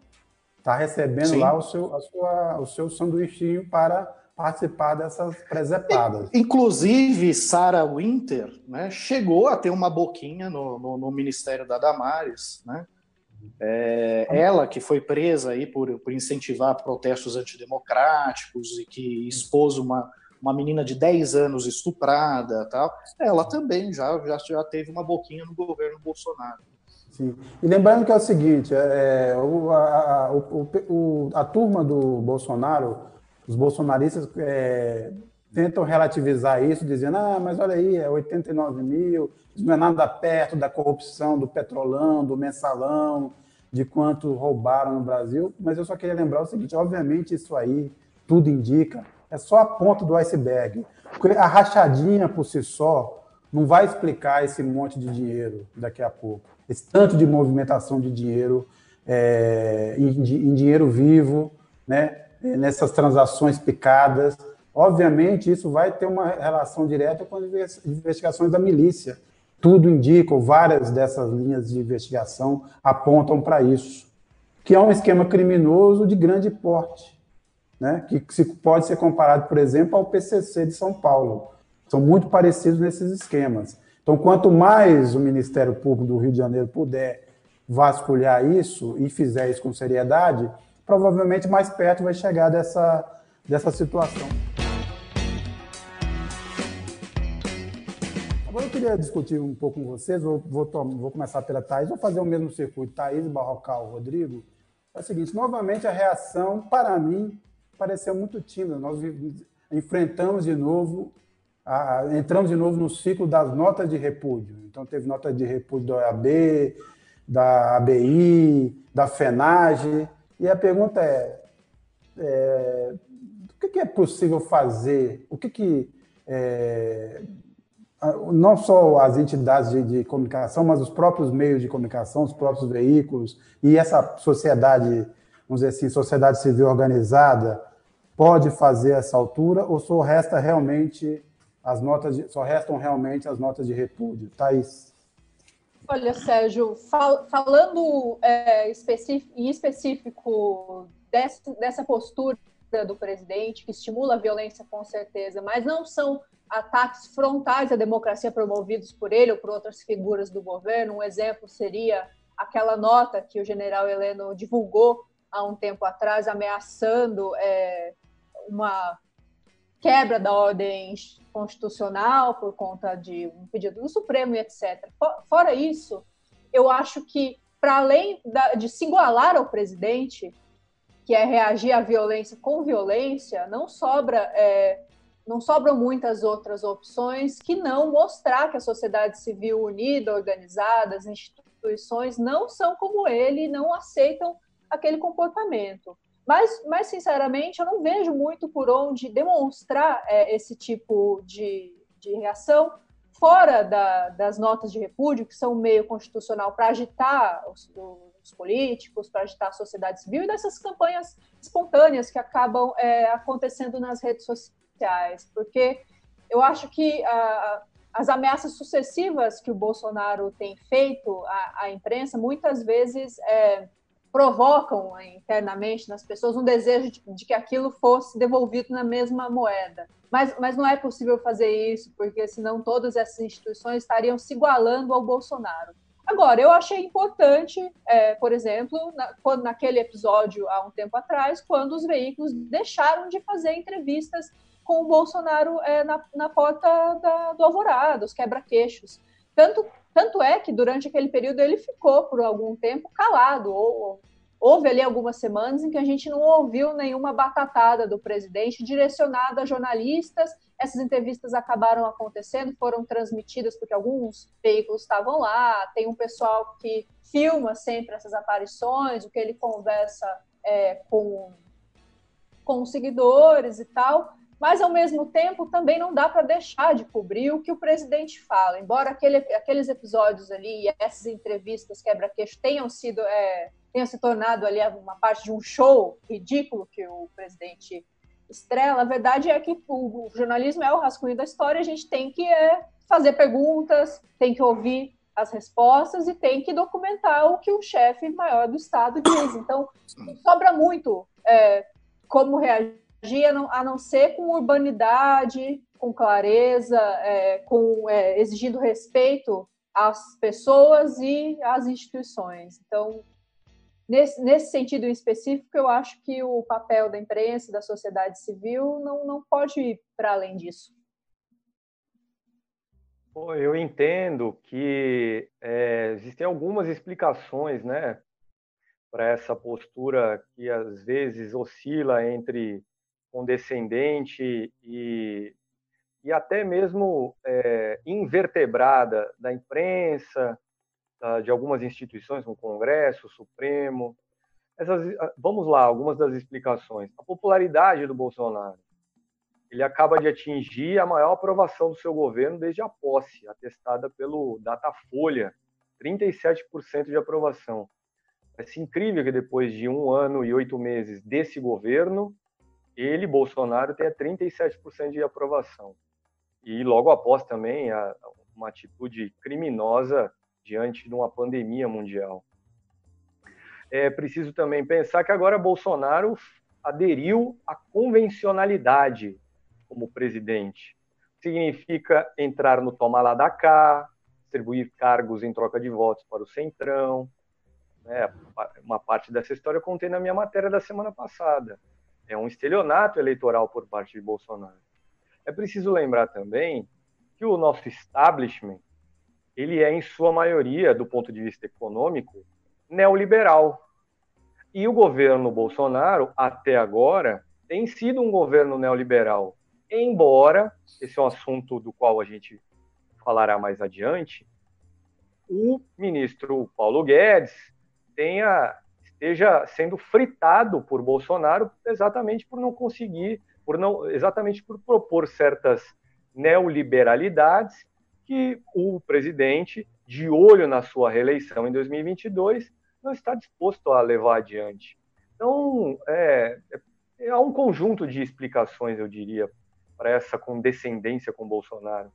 Está recebendo Sim. lá o seu, sua, o seu sanduichinho para participar dessas presepadas. Inclusive, Sarah Winter né, chegou a ter uma boquinha no, no, no, Ministério da Damares, né? É, ela que foi presa aí por, por incentivar protestos antidemocráticos e que expôs uma, uma menina de 10 anos estuprada, tal, ela também já, já, já teve uma boquinha no governo Bolsonaro. Sim. E lembrando que é o seguinte, é, é o, a, o, o, a turma do Bolsonaro, os bolsonaristas é, tentam relativizar isso, dizendo, ah, mas olha aí, é 89 mil, isso não é nada perto da corrupção do petrolão, do mensalão, de quanto roubaram no Brasil, mas eu só queria lembrar o seguinte, obviamente isso aí, tudo indica, é só a ponta do iceberg. A rachadinha por si só não vai explicar esse monte de dinheiro daqui a pouco. Esse tanto de movimentação de dinheiro é, em, em, dinheiro vivo, né, nessas transações picadas. Obviamente, isso vai ter uma relação direta com as investigações da milícia. Tudo indica, várias dessas linhas de investigação apontam para isso, que é um esquema criminoso de grande porte né, que se pode ser comparado, por exemplo, ao PCC de São Paulo. São muito parecidos nesses esquemas. Então, quanto mais o Ministério Público do Rio de Janeiro puder vasculhar isso e fizer isso com seriedade, provavelmente mais perto vai chegar dessa, dessa situação. Agora eu queria discutir um pouco com vocês, vou, vou, vou começar pela Thaís, vou fazer o mesmo circuito, Thaís, Barrocal, Rodrigo. É o seguinte, novamente a reação, para mim, pareceu muito tímida. Nós enfrentamos de novo, a, entramos de novo no ciclo das notas de repúdio. Então, teve nota de repúdio da OAB, da ABI, da FENAGE. E a pergunta é, é o que, é possível fazer? O que, que é, não só as entidades de, de, comunicação, mas os próprios meios de comunicação, os próprios veículos e essa sociedade vamos dizer assim, sociedade civil organizada pode fazer essa altura ou só resta realmente as notas de, só restam realmente as notas de repúdio? Thaís. Olha, Sérgio, fal, falando é, específico, em específico desse, dessa postura do presidente, que estimula a violência com certeza, mas não são ataques frontais à democracia promovidos por ele ou por outras figuras do governo. Um exemplo seria aquela nota que o general Heleno divulgou há um tempo atrás, ameaçando é, uma quebra da ordem constitucional por conta de um pedido do Supremo e etc. Fora isso, eu acho que, para além da, de se igualar ao presidente, que é reagir à violência com violência, não sobra. É, não sobram muitas outras opções que não mostrar que a sociedade civil unida, organizada, as instituições não são como ele, não aceitam aquele comportamento. Mas, mas, sinceramente, eu não vejo muito por onde demonstrar é, esse tipo de, de reação fora da, das notas de repúdio, que são um meio constitucional para agitar os, os políticos, para agitar a sociedade civil, e dessas campanhas espontâneas que acabam é, acontecendo nas redes sociais. Porque eu acho que a, as ameaças sucessivas que o Bolsonaro tem feito à, à imprensa, muitas vezes. É, provocam internamente nas pessoas um desejo de, de, que aquilo fosse devolvido na mesma moeda. Mas, mas não é possível fazer isso, porque senão todas essas instituições estariam se igualando ao Bolsonaro. Agora, eu achei importante, é, por exemplo, na, naquele episódio há um tempo atrás, quando os veículos deixaram de fazer entrevistas com o Bolsonaro é, na, na porta da, do Alvorada, os quebra-queixos. Tanto tanto é que durante aquele período ele ficou por algum tempo calado, ou houve ali algumas semanas em que a gente não ouviu nenhuma batatada do presidente direcionada a jornalistas. Essas entrevistas acabaram acontecendo, foram transmitidas porque alguns veículos estavam lá. Tem um pessoal que filma sempre essas aparições, o que ele conversa é, com, com os seguidores e tal mas ao mesmo tempo também não dá para deixar de cobrir o que o presidente fala. Embora aquele, aqueles episódios ali e essas entrevistas quebra-queixo tenham sido é, tenham se tornado ali uma parte de um show ridículo que o presidente estrela, a verdade é que o, o jornalismo é o rascunho da história, a gente tem que é, fazer perguntas, tem que ouvir as respostas e tem que documentar o que o chefe maior do Estado diz. Então, sobra muito é, como reagir a não, a não ser com urbanidade, com clareza, é, com é, exigindo respeito às pessoas e às instituições. Então, nesse, nesse sentido em específico, eu acho que o papel da imprensa, da sociedade civil, não, não pode ir para além disso. Eu entendo que é, existem algumas explicações, né, para essa postura que às vezes oscila entre condescendente e, e até mesmo é, invertebrada da imprensa, de algumas instituições, como o Congresso, o Supremo. Essas, vamos lá, algumas das explicações. A popularidade do Bolsonaro ele acaba de atingir a maior aprovação do seu governo desde a posse, atestada pelo Datafolha, 37% de aprovação. É incrível que depois de um ano e oito meses desse governo, ele, Bolsonaro, tenha 37% de aprovação. E logo após também uma atitude criminosa diante de uma pandemia mundial. É preciso também pensar que agora Bolsonaro aderiu à convencionalidade como presidente. Significa entrar no toma lá da cá, distribuir cargos em troca de votos para o Centrão. Né? Uma parte dessa história eu contei na minha matéria da semana passada. É um estelionato eleitoral por parte de Bolsonaro. É preciso lembrar também que o nosso establishment, ele é, em sua maioria, do ponto de vista econômico, neoliberal. E o governo Bolsonaro, até agora, tem sido um governo neoliberal embora, esse é um assunto do qual a gente falará mais adiante, o ministro Paulo Guedes tenha esteja sendo fritado por Bolsonaro exatamente por não conseguir, por não exatamente por propor certas neoliberalidades que o presidente, de olho na sua reeleição em 2022, não está disposto a levar adiante. Então, é, é, há um conjunto de explicações, eu diria, para essa condescendência com Bolsonaro?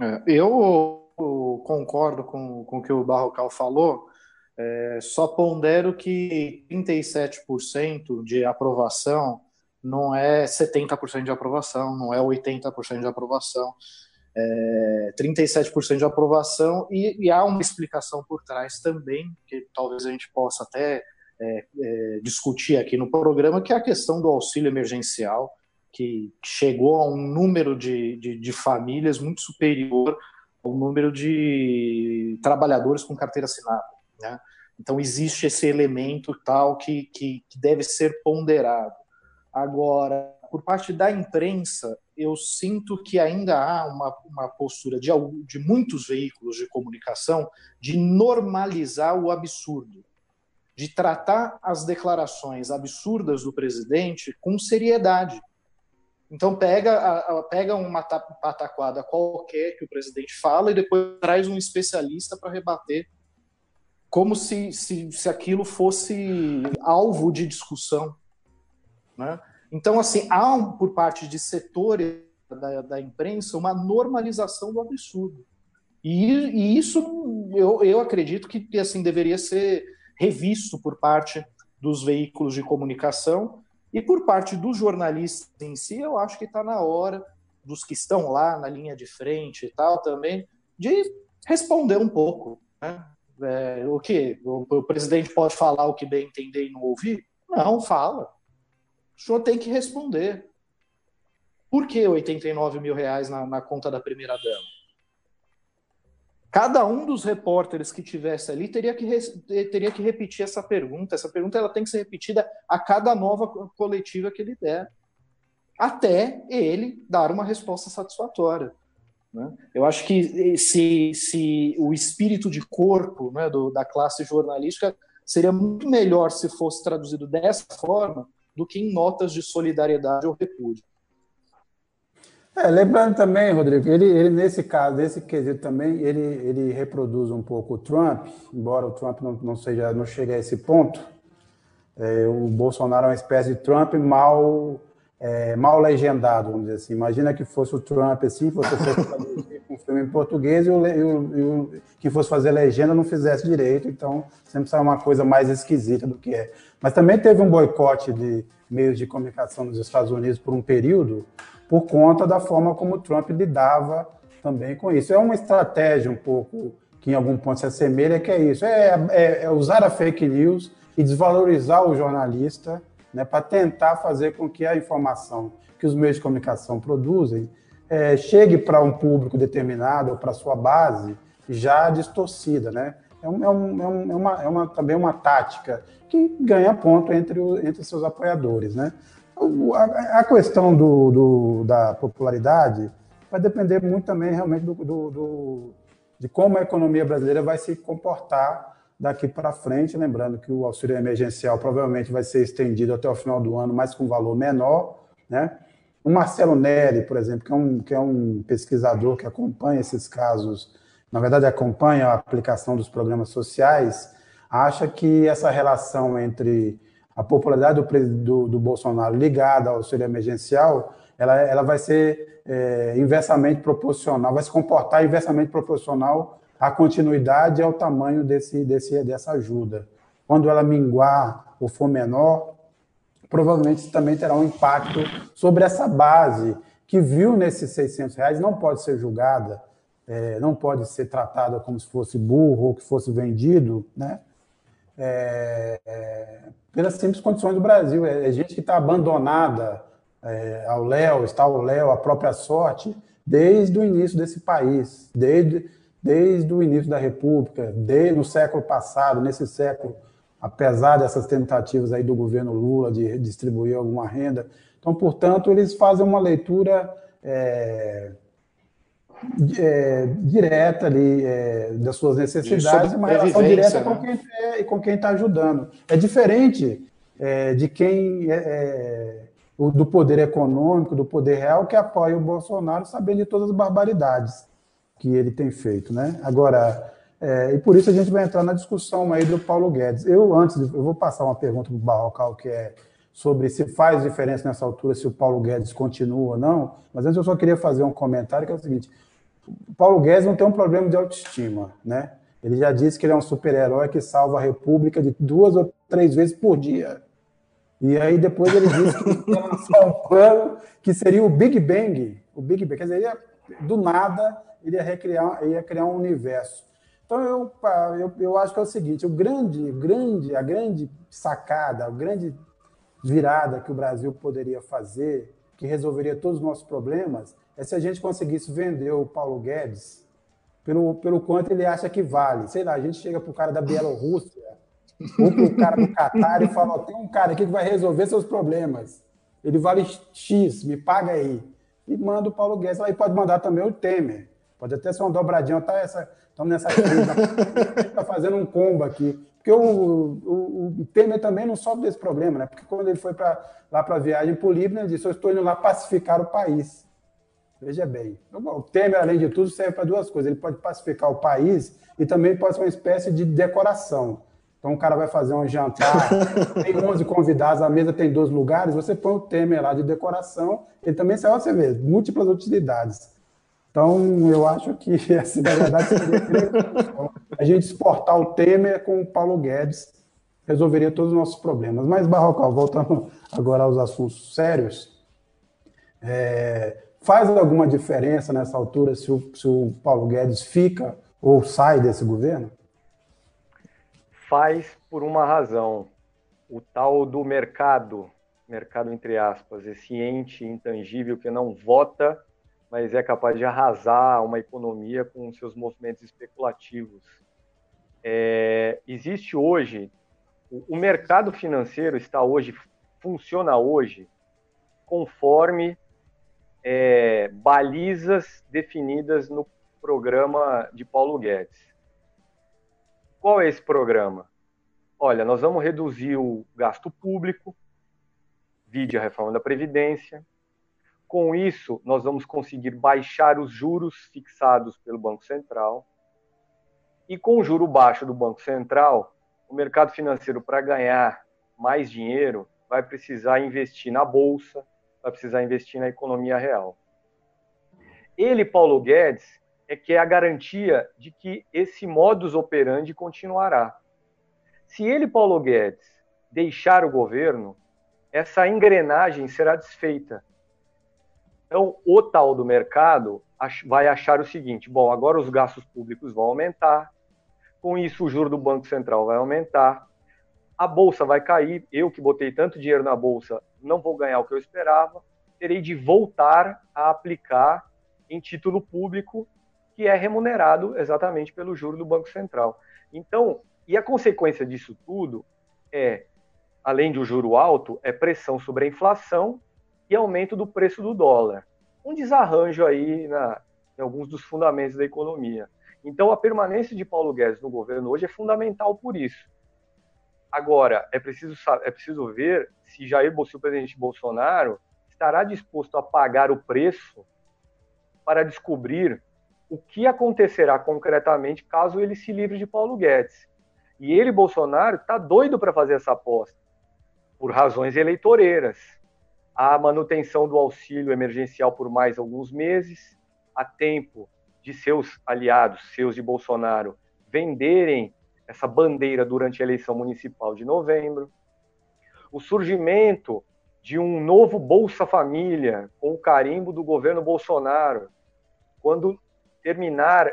É, eu concordo com, com o que o Barrocal falou, é, só pondero que 37% de aprovação não é 70% de aprovação, não é 80% de aprovação. É 37% de aprovação e, e, há uma explicação por trás também, que talvez a gente possa até é, é, discutir aqui no programa, que é a questão do auxílio emergencial, que chegou a um número de, de, de famílias muito superior ao número de trabalhadores com carteira assinada. Né? Então, existe esse elemento tal que, que, que deve ser ponderado. Agora, por parte da imprensa, eu sinto que ainda há uma, uma postura de, de muitos veículos de comunicação de normalizar o absurdo de tratar as declarações absurdas do presidente com seriedade. Então pega, pega uma pataquada qualquer que o presidente fala e depois traz um especialista para rebater, como se, se, se aquilo fosse alvo de discussão. Né? Então, assim, há por parte de setores da, da imprensa uma normalização do absurdo. E, e isso eu, eu acredito que assim deveria ser revisto por parte dos veículos de comunicação e por parte dos jornalistas em si, eu acho que está na hora dos que estão lá na linha de frente e tal também, de responder um pouco. Né? É, o que? O, o, presidente pode falar o que bem entender e não ouvir? Não, fala. O senhor tem que responder. Por que 89 mil reais na, na conta da primeira-dama? Cada um dos repórteres que tivesse ali teria que, teria que repetir essa pergunta. Essa pergunta ela tem que ser repetida a cada nova coletiva que ele der, até ele dar uma resposta satisfatória. Né? Eu acho que se, se o espírito de corpo né, do, da classe jornalística seria muito melhor se fosse traduzido dessa forma do que em notas de solidariedade ou repúdio. É, lembrando também, Rodrigo, ele, ele nesse caso, nesse quesito também, ele, ele reproduz um pouco o Trump, embora o Trump não, não seja, não chegue a esse ponto. É, o Bolsonaro é uma espécie de Trump mal, é, mal legendado, vamos dizer assim. Imagina que fosse o Trump assim, fosse fazer um filme em português e o, e, o, e o, que fosse fazer legenda não fizesse direito, então sempre sai uma coisa mais esquisita do que é. Mas também teve um boicote de meios de comunicação nos Estados Unidos por um período, por conta da forma como o Trump lidava também com isso. É uma estratégia um pouco que em algum ponto se assemelha, que é isso, é, é, é usar a fake news e desvalorizar o jornalista né, para tentar fazer com que a informação que os meios de comunicação produzem é, chegue para um público determinado ou para sua base já distorcida, né? É, é, um, é, um, é, uma, é uma, também uma tática que ganha ponto entre, o, entre seus apoiadores, né? A, a questão do, do, da popularidade vai depender muito também realmente do, do, do, de como a economia brasileira vai se comportar daqui para frente, lembrando que o auxílio emergencial provavelmente vai ser estendido até o final do ano, mas com valor menor, né? O Marcelo Neri, por exemplo, que é, um, que é um pesquisador que acompanha esses casos, na verdade acompanha a aplicação dos programas sociais, acha que essa relação entre a popularidade do, do, do Bolsonaro ligada ao auxílio emergencial, ela, ela vai ser é, inversamente proporcional, vai se comportar inversamente proporcional à continuidade e ao tamanho desse, desse, dessa ajuda. Quando ela minguar ou for menor, provavelmente também terá um impacto sobre essa base que viu nesses 600 reais, não pode ser julgada, é, não pode ser tratada como se fosse burro ou que fosse vendido, né? É, é, pelas simples condições do Brasil. É, é gente que está abandonada é, ao Léo, está ao Léo, a própria sorte, desde o início desse país, desde, desde o início da República, desde no século passado, nesse século apesar dessas tentativas aí do governo Lula de distribuir alguma renda. Então, portanto, eles fazem uma leitura é, é, direta ali é, das suas necessidades, uma relação direta né? com quem é, com quem está ajudando. É diferente é, de quem é, é, do poder econômico, do poder real, que apoia o Bolsonaro, sabendo de todas as barbaridades que ele tem feito, né? Agora é, e por isso a gente vai entrar na discussão aí do Paulo Guedes. Eu, antes, eu vou passar uma pergunta para o Barrocal, que é sobre se faz diferença nessa altura se o Paulo Guedes continua ou não, mas antes eu só queria fazer um comentário que é o seguinte: o Paulo Guedes não tem um problema de autoestima, né? Ele já disse que ele é um super-herói que salva a República de duas ou três vezes por dia. E aí depois ele disse que ia lançar um plano que seria o Big Bang. O Big Bang, quer dizer, ia, do nada ele ia, recriar, ia criar um universo. Então, eu, eu, eu acho que é o seguinte: o grande, grande, a grande sacada, a grande virada que o Brasil poderia fazer, que resolveria todos os nossos problemas, é se a gente conseguisse vender o Paulo Guedes pelo, pelo quanto ele acha que vale. Sei lá, a gente chega para o cara da Bielorrússia ou para o cara do Catar e fala: tem um cara aqui que vai resolver seus problemas. Ele vale X, me paga aí. E manda o Paulo Guedes. Aí pode mandar também o Temer. Pode até ser uma dobradinha, tá essa, estamos nessa crise, está fazendo um combo aqui. Porque o, o, o, Temer também não sofre desse problema, né? Porque quando ele foi pra, lá para a viagem para o Líbano, ele disse: Eu estou indo lá pacificar o país. Veja bem, o Temer, além de tudo, serve para duas coisas. Ele pode pacificar o país e também pode ser uma espécie de decoração. Então o cara vai fazer um jantar, tem 11 convidados, a mesa tem dois lugares, você põe o Temer lá de decoração, ele também serve, você vê, múltiplas utilidades. Então, eu acho que essa, na verdade, a gente exportar o Temer com o Paulo Guedes, resolveria todos os nossos problemas. Mas, Barrocal, voltando agora aos assuntos sérios, é, faz alguma diferença nessa altura se o, se o Paulo Guedes fica ou sai desse governo? Faz por uma razão. O tal do mercado, mercado entre aspas, esse ente intangível que não vota mas é capaz de arrasar uma economia com seus movimentos especulativos. É, existe hoje, o, mercado financeiro está hoje, funciona hoje, conforme é, balizas definidas no programa de Paulo Guedes. Qual é esse programa? Olha, nós vamos reduzir o gasto público, vide a reforma da Previdência, com isso, nós vamos conseguir baixar os juros fixados pelo Banco Central. E com o juro baixo do Banco Central, o mercado financeiro, para ganhar mais dinheiro, vai precisar investir na bolsa, vai precisar investir na economia real. Ele, Paulo Guedes, é que é a garantia de que esse modus operandi continuará. Se ele, Paulo Guedes, deixar o governo, essa engrenagem será desfeita então, o tal do mercado vai achar o seguinte: bom, agora os gastos públicos vão aumentar, Com isso, o juro do Banco Central vai aumentar, a bolsa vai cair. Eu que botei tanto dinheiro na bolsa, não vou ganhar o que eu esperava. Terei de voltar a aplicar em título público, que é remunerado exatamente pelo juro do Banco Central. Então, e a consequência disso tudo é, além de um juro alto, é pressão sobre a inflação e aumento do preço do dólar. Um desarranjo aí na, em alguns dos fundamentos da economia. Então, a permanência de Paulo Guedes no governo hoje é fundamental por isso. Agora, é preciso, é preciso ver se Jair se o presidente Bolsonaro estará disposto a pagar o preço para descobrir o que acontecerá concretamente caso ele se livre de Paulo Guedes. E ele, Bolsonaro, está doido para fazer essa aposta, por razões eleitoreiras. A manutenção do auxílio emergencial por mais alguns meses, a tempo de seus aliados, seus de Bolsonaro, venderem essa bandeira durante a eleição municipal de novembro. O surgimento de um novo Bolsa Família, com o carimbo do governo Bolsonaro, quando terminar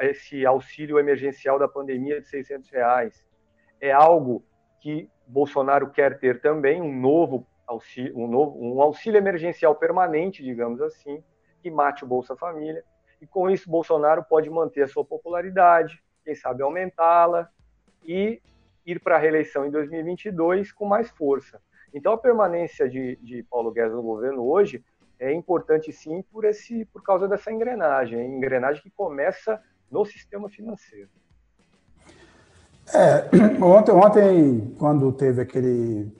esse auxílio emergencial da pandemia de 600 reais. É algo que Bolsonaro quer ter também, um novo auxílio, um, novo, um auxílio emergencial permanente, digamos assim, que mate o Bolsa Família. E com isso, Bolsonaro pode manter a sua popularidade, quem sabe aumentá-la e ir para a reeleição em 2022 com mais força. Então, a permanência de, de Paulo Guedes no governo hoje é importante sim por esse por causa dessa engrenagem, engrenagem que começa no sistema financeiro. É, ontem, ontem, quando teve aquele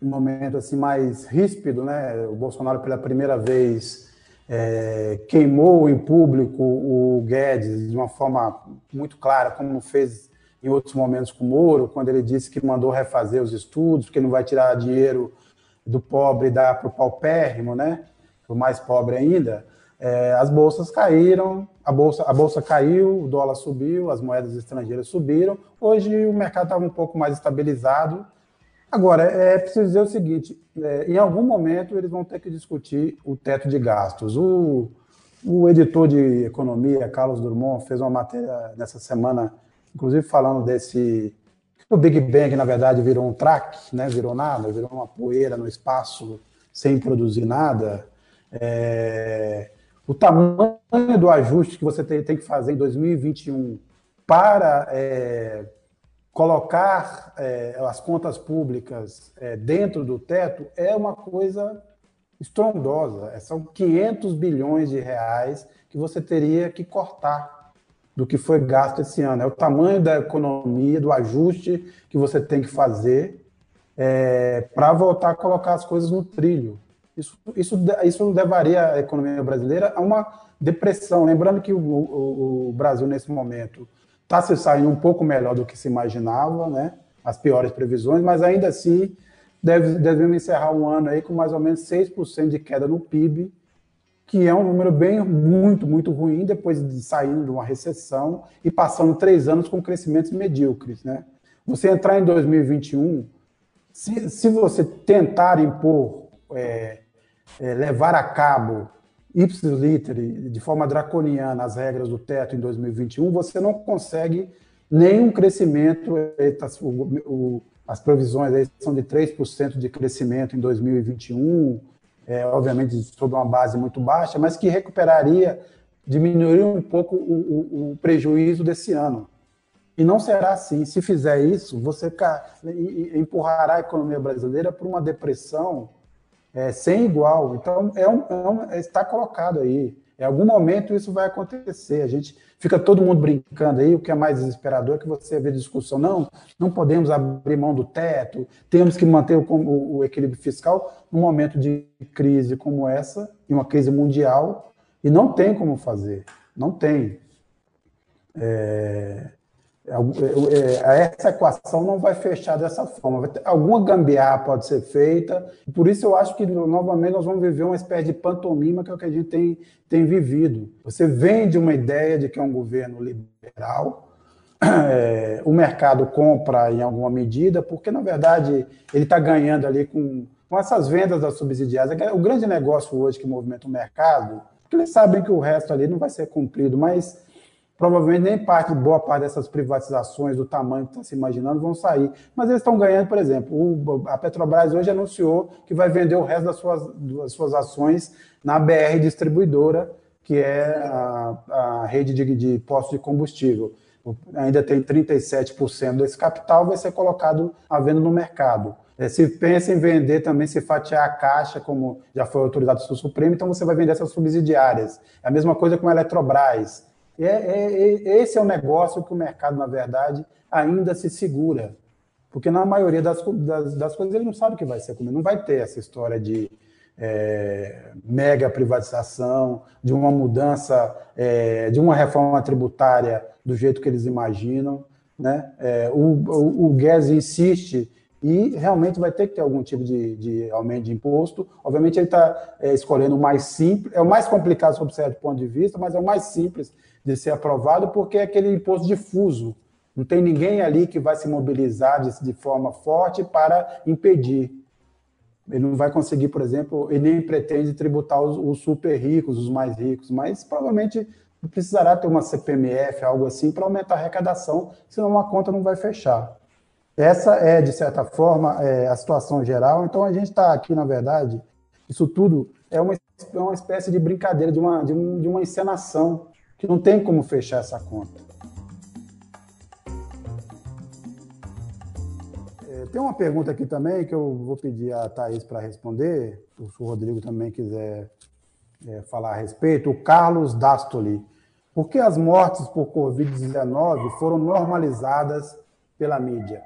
momento assim mais ríspido, né, o Bolsonaro pela primeira vez é, queimou em público o Guedes de uma forma muito clara, como fez em outros momentos com o Moro, quando ele disse que mandou refazer os estudos, porque não vai tirar dinheiro do pobre dar para o paupérrimo, né? Para o mais pobre ainda. É, as bolsas caíram, a bolsa, a bolsa caiu, o dólar subiu, as moedas estrangeiras subiram. Hoje o mercado estava um pouco mais estabilizado. Agora, é preciso dizer o seguinte: é, em algum momento eles vão ter que discutir o teto de gastos. O, o editor de economia, Carlos Drummond, fez uma matéria nessa semana, inclusive falando desse o Big Bang, na verdade, virou um track, né? virou nada, virou uma poeira no espaço sem produzir nada. É, o tamanho do ajuste que você tem, que fazer em 2021 para é, colocar é, as contas públicas é, dentro do teto é uma coisa estrondosa. É, são 500 bilhões de reais que você teria que cortar do que foi gasto esse ano. É o tamanho da economia, do ajuste que você tem que fazer é, para voltar a colocar as coisas no trilho. Isso, isso, isso levaria a economia brasileira a uma depressão. Lembrando que o, o, o Brasil, nesse momento, está se saindo um pouco melhor do que se imaginava, né? as piores previsões, mas ainda assim deve, devemos encerrar um ano aí com mais ou menos 6% de queda no PIB, que é um número bem muito, muito ruim depois de saindo de uma recessão e passando três anos com crescimentos medíocres. Né? Você entrar em 2021, se, se você tentar impor, é, é, levar a cabo ipsiliter, de forma draconiana, as regras do teto em 2021, você não consegue nenhum crescimento. O, o, as previsões são de 3% de crescimento em 2021 é, obviamente sob uma base muito baixa, mas que recuperaria, diminuiria um pouco o, o, o prejuízo desse ano. E não será assim. Se fizer isso, você empurrará a economia brasileira para uma depressão é, sem igual. Então, é um, é um, está colocado aí. Em algum momento isso vai acontecer. A gente fica todo mundo brincando aí, o que é mais desesperador é que você vê discussão, não, não podemos abrir mão do teto, temos que manter o, o, o equilíbrio fiscal num momento de crise como essa, e uma crise mundial, e não tem como fazer, não tem. É, essa equação não vai fechar dessa forma. Alguma gambiarra pode ser feita, por isso eu acho que novamente nós vamos viver uma espécie de pantomima que é o que a gente tem, tem vivido. Você vende uma ideia de que é um governo liberal, é, o mercado compra em alguma medida, porque na verdade ele está ganhando ali com, com essas vendas das subsidiárias. O grande negócio hoje que movimenta o mercado, porque eles sabem que o resto ali não vai ser cumprido, mas provavelmente nem parte, boa parte dessas privatizações do tamanho que está se imaginando vão sair. Mas eles estão ganhando, por exemplo, o, a Petrobras hoje anunciou que vai vender o resto das suas, das suas ações na BR Distribuidora, que é a, a rede de, de postos de combustível. Ainda tem 37% desse capital, vai ser colocado à venda no mercado. É, se pensa em vender também, se fatiar a caixa, como já foi autorizado pelo Supremo, então você vai vender essas subsidiárias. É a mesma coisa com a Eletrobras. É, é, é, esse é o negócio que o mercado, na verdade, ainda se segura. Porque na maioria das, das, das coisas ele não sabe o que vai ser comido. Não vai ter essa história de é, mega privatização, de uma mudança, é, de uma reforma tributária do jeito que eles imaginam. Né? É, o, o, o Guedes insiste e realmente vai ter que ter algum tipo de, de aumento de imposto. Obviamente, ele está é, escolhendo o mais simples, é o mais complicado sob certo ponto de vista, mas é o mais simples de ser aprovado, porque é aquele imposto difuso. Não tem ninguém ali que vai se mobilizar de, de forma forte para impedir. Ele não vai conseguir, por exemplo, ele nem pretende tributar os, os super ricos, os mais ricos, mas provavelmente precisará ter uma CPMF, algo assim, para aumentar a arrecadação, senão a conta não vai fechar. Essa é, de certa forma, é, a situação geral. Então, a gente está aqui, na verdade, isso tudo é uma, é uma espécie de brincadeira, de uma, de, um, de uma encenação, que não tem como fechar essa conta. É, tem uma pergunta aqui também que eu vou pedir a Thaís para responder, se o Rodrigo também quiser é, falar a respeito. O Carlos Dastoli. Por que as mortes por Covid-19 foram normalizadas pela mídia?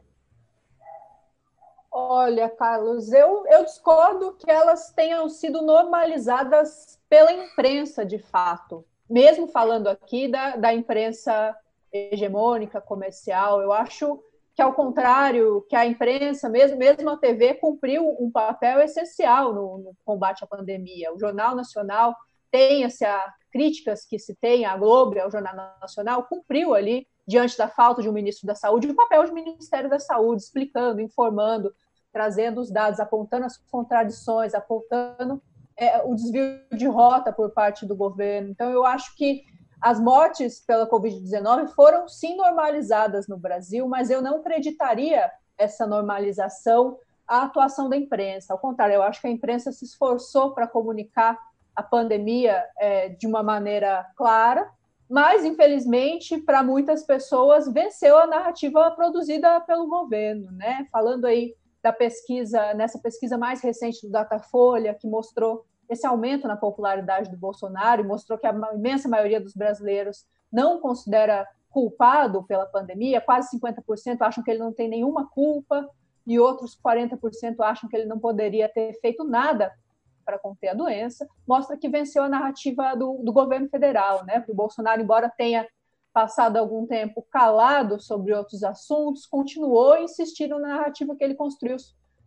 Olha, Carlos, eu, eu discordo que elas tenham sido normalizadas pela imprensa, de fato. Mesmo falando aqui da, da imprensa hegemônica, comercial, eu acho que, ao contrário, que a imprensa, mesmo, mesmo a TV, cumpriu um papel essencial no, no combate à pandemia. O Jornal Nacional tem as críticas que se tem à Globo, ao Jornal Nacional, cumpriu ali diante da falta de um ministro da Saúde, o papel do Ministério da Saúde, explicando, informando, trazendo os dados, apontando as contradições, apontando é, o desvio de rota por parte do governo. Então, eu acho que as mortes pela Covid-19 foram sim normalizadas no Brasil, mas eu não acreditaria essa normalização à atuação da imprensa. Ao contrário, eu acho que a imprensa se esforçou para comunicar a pandemia é, de uma maneira clara, mas infelizmente para muitas pessoas venceu a narrativa produzida pelo governo, né? Falando aí da pesquisa, nessa pesquisa mais recente do Datafolha, que mostrou esse aumento na popularidade do Bolsonaro e mostrou que a imensa maioria dos brasileiros não considera culpado pela pandemia, quase 50% acham que ele não tem nenhuma culpa e outros 40% acham que ele não poderia ter feito nada para conter a doença, mostra que venceu a narrativa do, do governo federal, né? o Bolsonaro, embora tenha passado algum tempo calado sobre outros assuntos, continuou a insistir na narrativa que ele construiu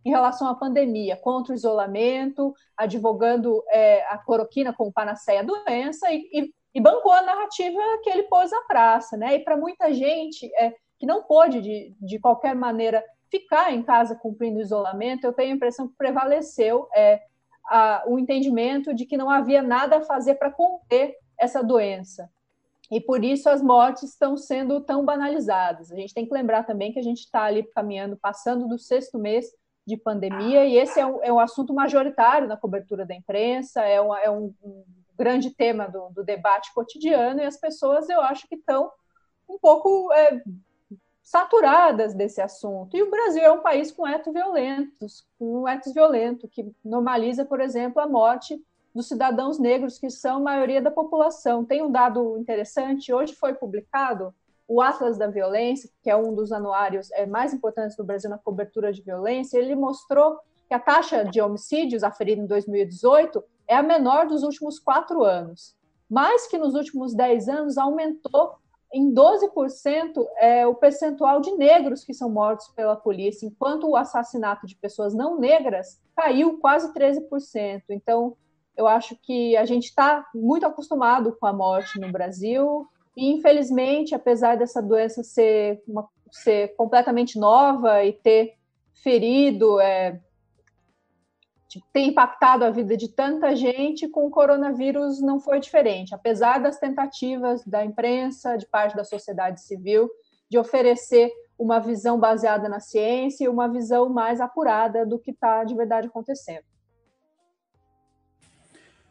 em relação à pandemia, contra o isolamento, advogando é, a cloroquina como panaceia da doença e, e, e, bancou a narrativa que ele pôs à praça. Né? E para muita gente é, que não pôde, de, de qualquer maneira, ficar em casa cumprindo o isolamento, eu tenho a impressão que prevaleceu é, a, o entendimento de que não havia nada a fazer para conter essa doença. E por isso as mortes estão sendo tão banalizadas. A gente tem que lembrar também que a gente está ali caminhando, passando do sexto mês de pandemia, e esse é um, é um assunto majoritário na cobertura da imprensa, é, é um, um, grande tema do, do, debate cotidiano, e as pessoas, eu acho que estão um pouco é, saturadas desse assunto. E o Brasil é um país com etos violentos, com um etos violento, que normaliza, por exemplo, a morte dos cidadãos negros, que são a maioria da população. Tem um dado interessante, hoje foi publicado o Atlas da Violência, que é um dos anuários é, mais importantes do Brasil na cobertura de violência, ele mostrou que a taxa de homicídios aferida em 2018 é a menor dos últimos quatro anos, mas que nos últimos dez anos aumentou em 12% é, o percentual de negros que são mortos pela polícia, enquanto o assassinato de pessoas não negras caiu quase 13%. Então, eu acho que a gente está muito acostumado com a morte no Brasil e, infelizmente, apesar dessa doença ser, uma, ser completamente nova e ter ferido, é, tem impactado a vida de tanta gente, com o coronavírus não foi diferente. Apesar das tentativas da imprensa, de parte da sociedade civil, de oferecer uma visão baseada na ciência e uma visão mais apurada do que está de verdade acontecendo.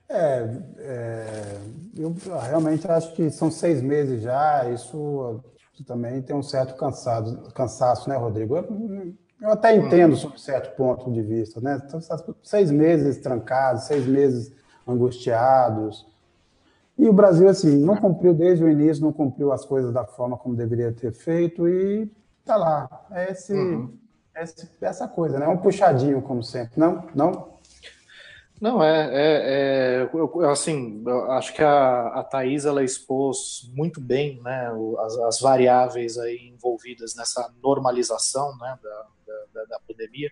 É, é, eu realmente acho que são seis meses já, isso também tem um certo cansado, cansaço, né, Rodrigo? Eu, eu até entendo sob certo ponto de vista, né? Então, seis meses trancados, seis meses angustiados. E o Brasil, assim, não cumpriu desde o início, não cumpriu as coisas da forma como deveria ter feito e tá lá. É esse, uhum. esse essa coisa, né? Um puxadinho, como sempre. Não? Não? Não, é, é, é eu, assim, eu acho que a, a Thais, ela expôs muito bem, né, as, as variáveis aí envolvidas nessa normalização, né, da, da, da, pandemia,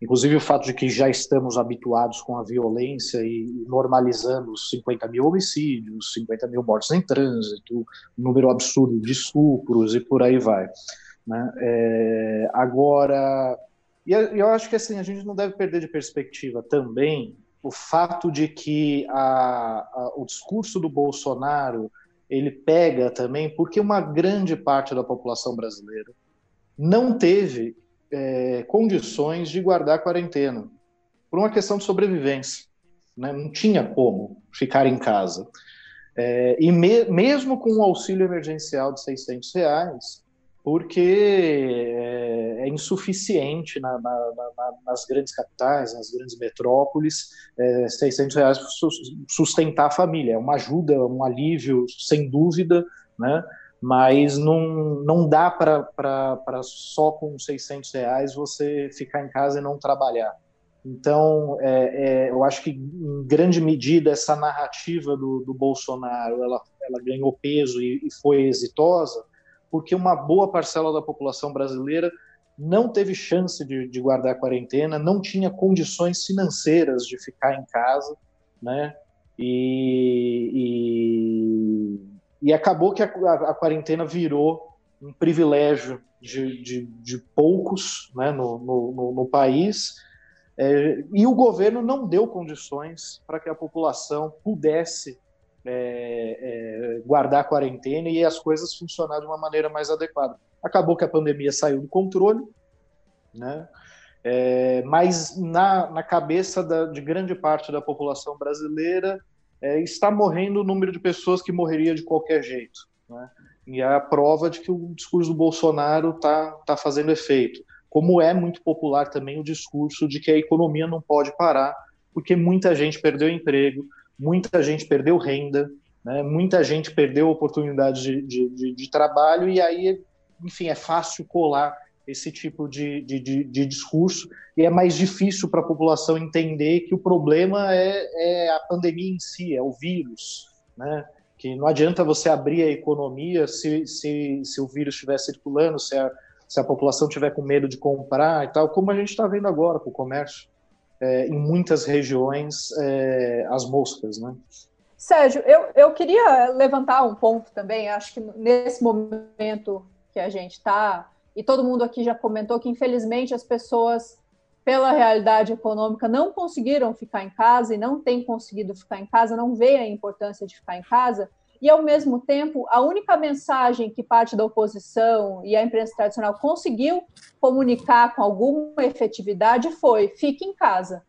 inclusive o fato de que já estamos habituados com a violência e normalizando os 50 mil homicídios, 50 mil mortes em trânsito, número absurdo de estupros e por aí vai, né, é, agora... E eu acho que assim, a gente não deve perder de perspectiva também o fato de que a, a, o discurso do Bolsonaro ele pega também porque uma grande parte da população brasileira não teve é, condições de guardar quarentena por uma questão de sobrevivência, né? não tinha como ficar em casa. É, e me, mesmo com o auxílio emergencial de 600 reais, porque é, é insuficiente na, na, na, nas grandes capitais, nas grandes metrópoles, é, 600 reais sustentar a família. É uma ajuda, um alívio, sem dúvida, né? mas não, não dá para só com 600 reais você ficar em casa e não trabalhar. Então, é, é, eu acho que, em grande medida, essa narrativa do, do Bolsonaro ela, ela ganhou peso e, e foi exitosa, porque uma boa parcela da população brasileira não teve chance de, de guardar a quarentena, não tinha condições financeiras de ficar em casa, né? E, e, e acabou que a, a, a, quarentena virou um privilégio de, de, de poucos né, no, no, no país, é, e o governo não deu condições para que a população pudesse é, é, guardar a quarentena e as coisas funcionar de uma maneira mais adequada. Acabou que a pandemia saiu do controle, né? É, mas na, na cabeça da, de grande parte da população brasileira é, está morrendo o número de pessoas que morreria de qualquer jeito. Né? E é a prova de que o discurso do Bolsonaro está tá fazendo efeito. Como é muito popular também o discurso de que a economia não pode parar, porque muita gente perdeu emprego, muita gente perdeu renda, né? muita gente perdeu oportunidade de, de, de, de, trabalho, e aí, enfim, é fácil colar esse tipo de, de, discurso, e é mais difícil para a população entender que o problema é, é, a pandemia em si, é o vírus, né? que não adianta você abrir a economia se, se, se o vírus estiver circulando, se a, se a população tiver com medo de comprar e tal, como a gente está vendo agora com o comércio é, em muitas regiões é, as moscas, né? Sérgio, eu, eu queria levantar um ponto também. Acho que nesse momento que a gente está, e todo mundo aqui já comentou que infelizmente as pessoas, pela realidade econômica, não conseguiram ficar em casa e não têm conseguido ficar em casa, não veem a importância de ficar em casa e, ao mesmo tempo, a única mensagem que parte da oposição e a imprensa tradicional conseguiu comunicar com alguma efetividade foi: fique em casa.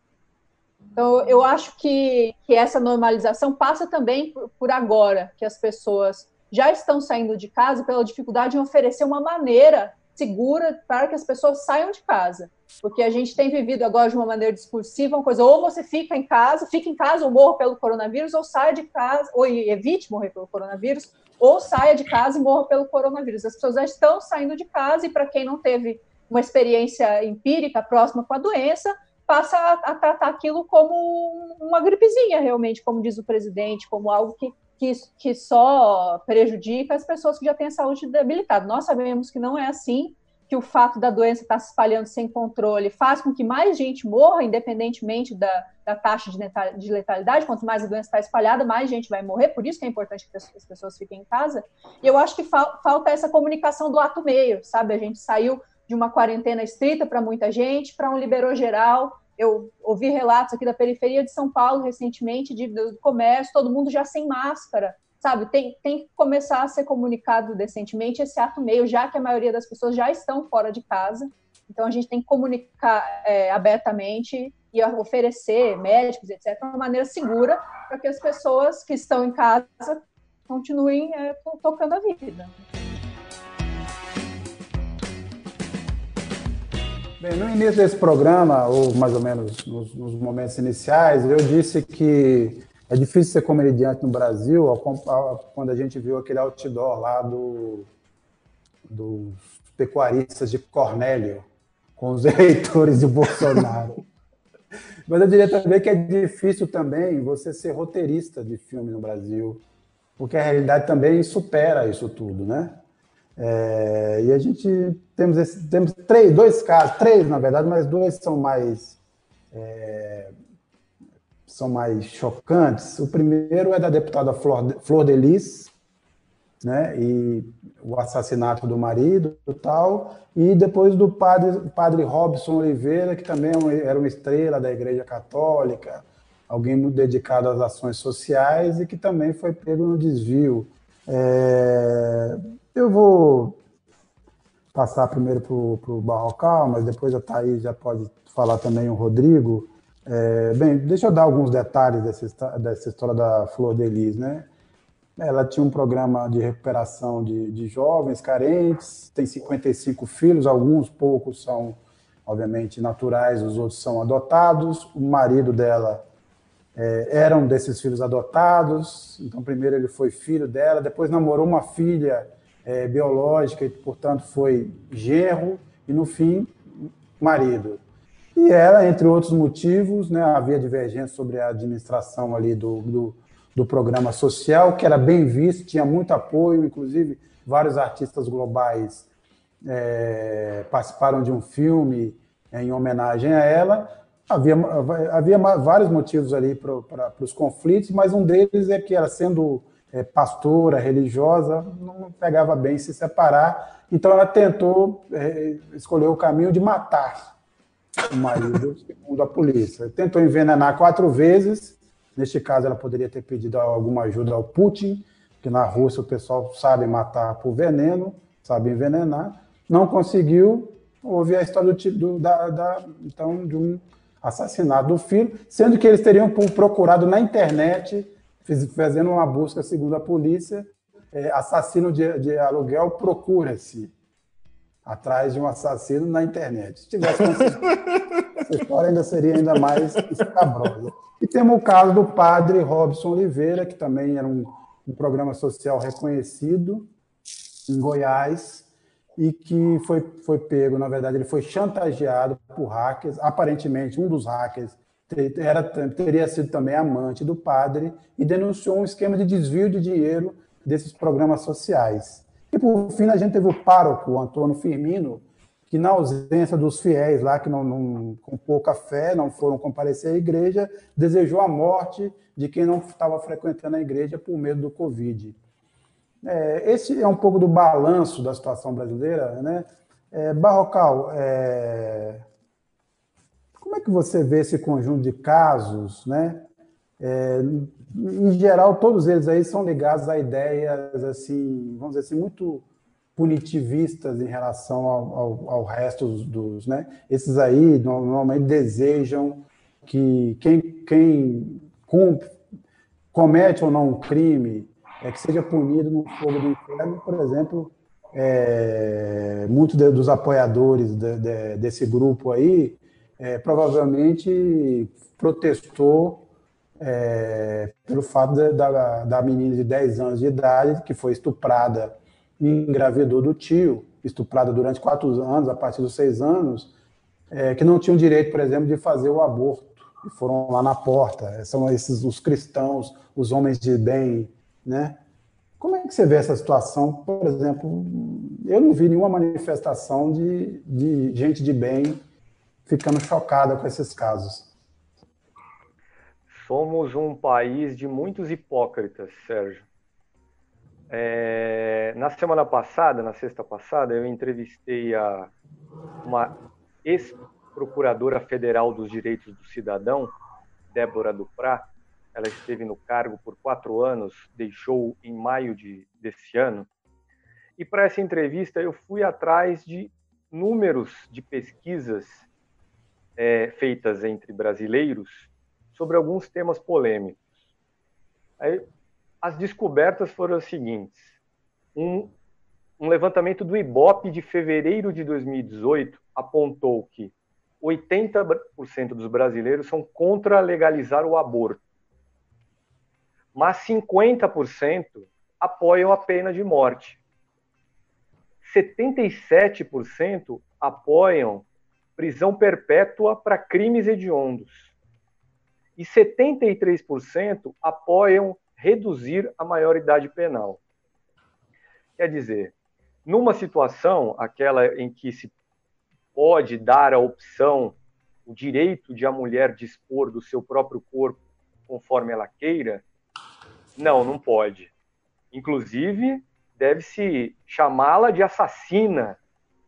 Então, eu acho que, que essa normalização passa também por, por agora, que as pessoas já estão saindo de casa pela dificuldade em oferecer uma maneira segura para que as pessoas saiam de casa. Porque a gente tem vivido agora de uma maneira discursiva uma coisa, ou você fica em casa, fica em casa ou morra pelo coronavírus, ou saia de casa, ou evite morrer pelo coronavírus, ou saia de casa e morra pelo coronavírus. As pessoas já estão saindo de casa, e para quem não teve uma experiência empírica próxima com a doença, passa a, a tratar aquilo como uma gripezinha, realmente, como diz o presidente, como algo que que, que só prejudica as pessoas que já têm a saúde debilitada. Nós sabemos que não é assim, que o fato da doença estar se espalhando sem controle faz com que mais gente morra, independentemente da, da taxa de letalidade. Quanto mais a doença está espalhada, mais gente vai morrer. Por isso que é importante que as pessoas fiquem em casa. E eu acho que fal falta essa comunicação do ato meio, sabe? A gente saiu de uma quarentena estrita para muita gente, para um liberou geral. Eu ouvi relatos aqui da periferia de São Paulo recentemente, de, do comércio, todo mundo já sem máscara, sabe? Tem, tem que começar a ser comunicado decentemente esse ato meio, já que a maioria das pessoas já estão fora de casa. Então, a gente tem que comunicar é, abertamente e oferecer médicos, etc., de uma maneira segura para que as pessoas que estão em casa continuem é, tocando a vida. Bem, no início desse programa, ou mais ou menos nos, nos momentos iniciais, eu disse que é difícil ser comediante no Brasil quando a gente viu aquele outdoor lá do, dos pecuaristas de Cornélio, com os eleitores de Bolsonaro. Mas eu diria também que é difícil também você ser roteirista de filme no Brasil, porque a realidade também supera isso tudo, né? É, e a gente temos, esse, temos três, dois casos, três na verdade, mas dois são mais é, são mais chocantes. O primeiro é da deputada Flor, Flor Delis, né? E o assassinato do marido e tal, e depois do padre, padre Robson Oliveira, que também é era uma estrela da Igreja Católica, alguém muito dedicado às ações sociais e que também foi pego no desvio. É, eu vou passar primeiro para o Barrocal, mas depois a Thaís já pode falar também o Rodrigo. É, bem, deixa eu dar alguns detalhes dessa, dessa história da Flor Delis, né? Ela tinha um programa de recuperação de, de jovens carentes, tem 55 filhos, alguns poucos são, obviamente, naturais, os outros são adotados. O marido dela é, era um desses filhos adotados, então, primeiro ele foi filho dela, depois namorou uma filha é, biológica e, portanto, foi genro, e no fim, marido. E ela, entre outros motivos, né, havia divergência sobre a administração ali do, do do programa social, que era bem visto, tinha muito apoio, inclusive vários artistas globais é, participaram de um filme em homenagem a ela. Havia, havia vários motivos ali para os conflitos, mas um deles é que ela, sendo é, pastora, religiosa, não pegava bem se separar, então ela tentou é, escolher o caminho de matar o marido, segundo a polícia. Tentou envenenar quatro vezes, Neste caso, ela poderia ter pedido alguma ajuda ao Putin, que na Rússia o pessoal sabe matar por veneno, sabe envenenar. Não conseguiu. Houve a história do, do da, da, então, de um assassinato do filho, sendo que eles teriam procurado na internet, fazendo uma busca, segundo a polícia, é, assassino de, de aluguel procura-se atrás de um assassino na internet. Se tivesse essa história ainda seria ainda mais escabrosa. E temos o caso do padre Robson Oliveira, que também era um, um programa social reconhecido em Goiás e que foi, foi pego, na verdade, ele foi chantageado por hackers. Aparentemente, um dos hackers era, teria sido também amante do padre e denunciou um esquema de desvio de dinheiro desses programas sociais. E, por fim, a gente teve o pároco, o Antônio Firmino, que na ausência dos fiéis lá, que não, não, com pouca fé não foram comparecer à igreja, desejou a morte de quem não estava frequentando a igreja por medo do Covid. É, esse é um pouco do balanço da situação brasileira. Né? É, Barrocal, é, como é que você vê esse conjunto de casos? Né? É, em geral, todos eles aí são ligados a ideias, assim, vamos dizer assim, muito punitivistas em relação ao, ao, ao resto dos, né? Esses aí normalmente desejam que quem, quem comete ou não um crime é que seja punido no fogo do inferno, por exemplo, é, muitos dos apoiadores de, de, desse grupo aí é, provavelmente protestou é, pelo fato da, da menina de 10 anos de idade que foi estuprada engravidou do tio, estuprada durante quatro anos, a partir dos seis anos, é, que não tinham direito, por exemplo, de fazer o aborto, e foram lá na porta. São esses os cristãos, os homens de bem, né? Como é que você vê essa situação? Por exemplo, eu não vi nenhuma manifestação de, de gente de bem ficando chocada com esses casos. Somos um país de muitos hipócritas, Sérgio. É, na semana passada, na sexta passada, eu entrevistei a, uma Procuradora Federal dos Direitos do Cidadão, Débora Duprá, ela esteve no cargo por quatro anos, deixou em maio de, desse ano. E para essa entrevista eu fui atrás de números de pesquisas é, feitas entre brasileiros sobre alguns temas polêmicos. Aí, as descobertas foram as seguintes: um, um levantamento do IBOP de fevereiro de 2018 apontou que 80% dos brasileiros são contra legalizar o aborto, mas 50% apoiam a pena de morte. 77% apoiam prisão perpétua para crimes hediondos. E 73% apoiam reduzir a maioridade penal. Quer dizer, numa situação, aquela em que se pode dar a opção, o direito de a mulher dispor do seu próprio corpo conforme ela queira, não, não pode. Inclusive, deve-se chamá-la de assassina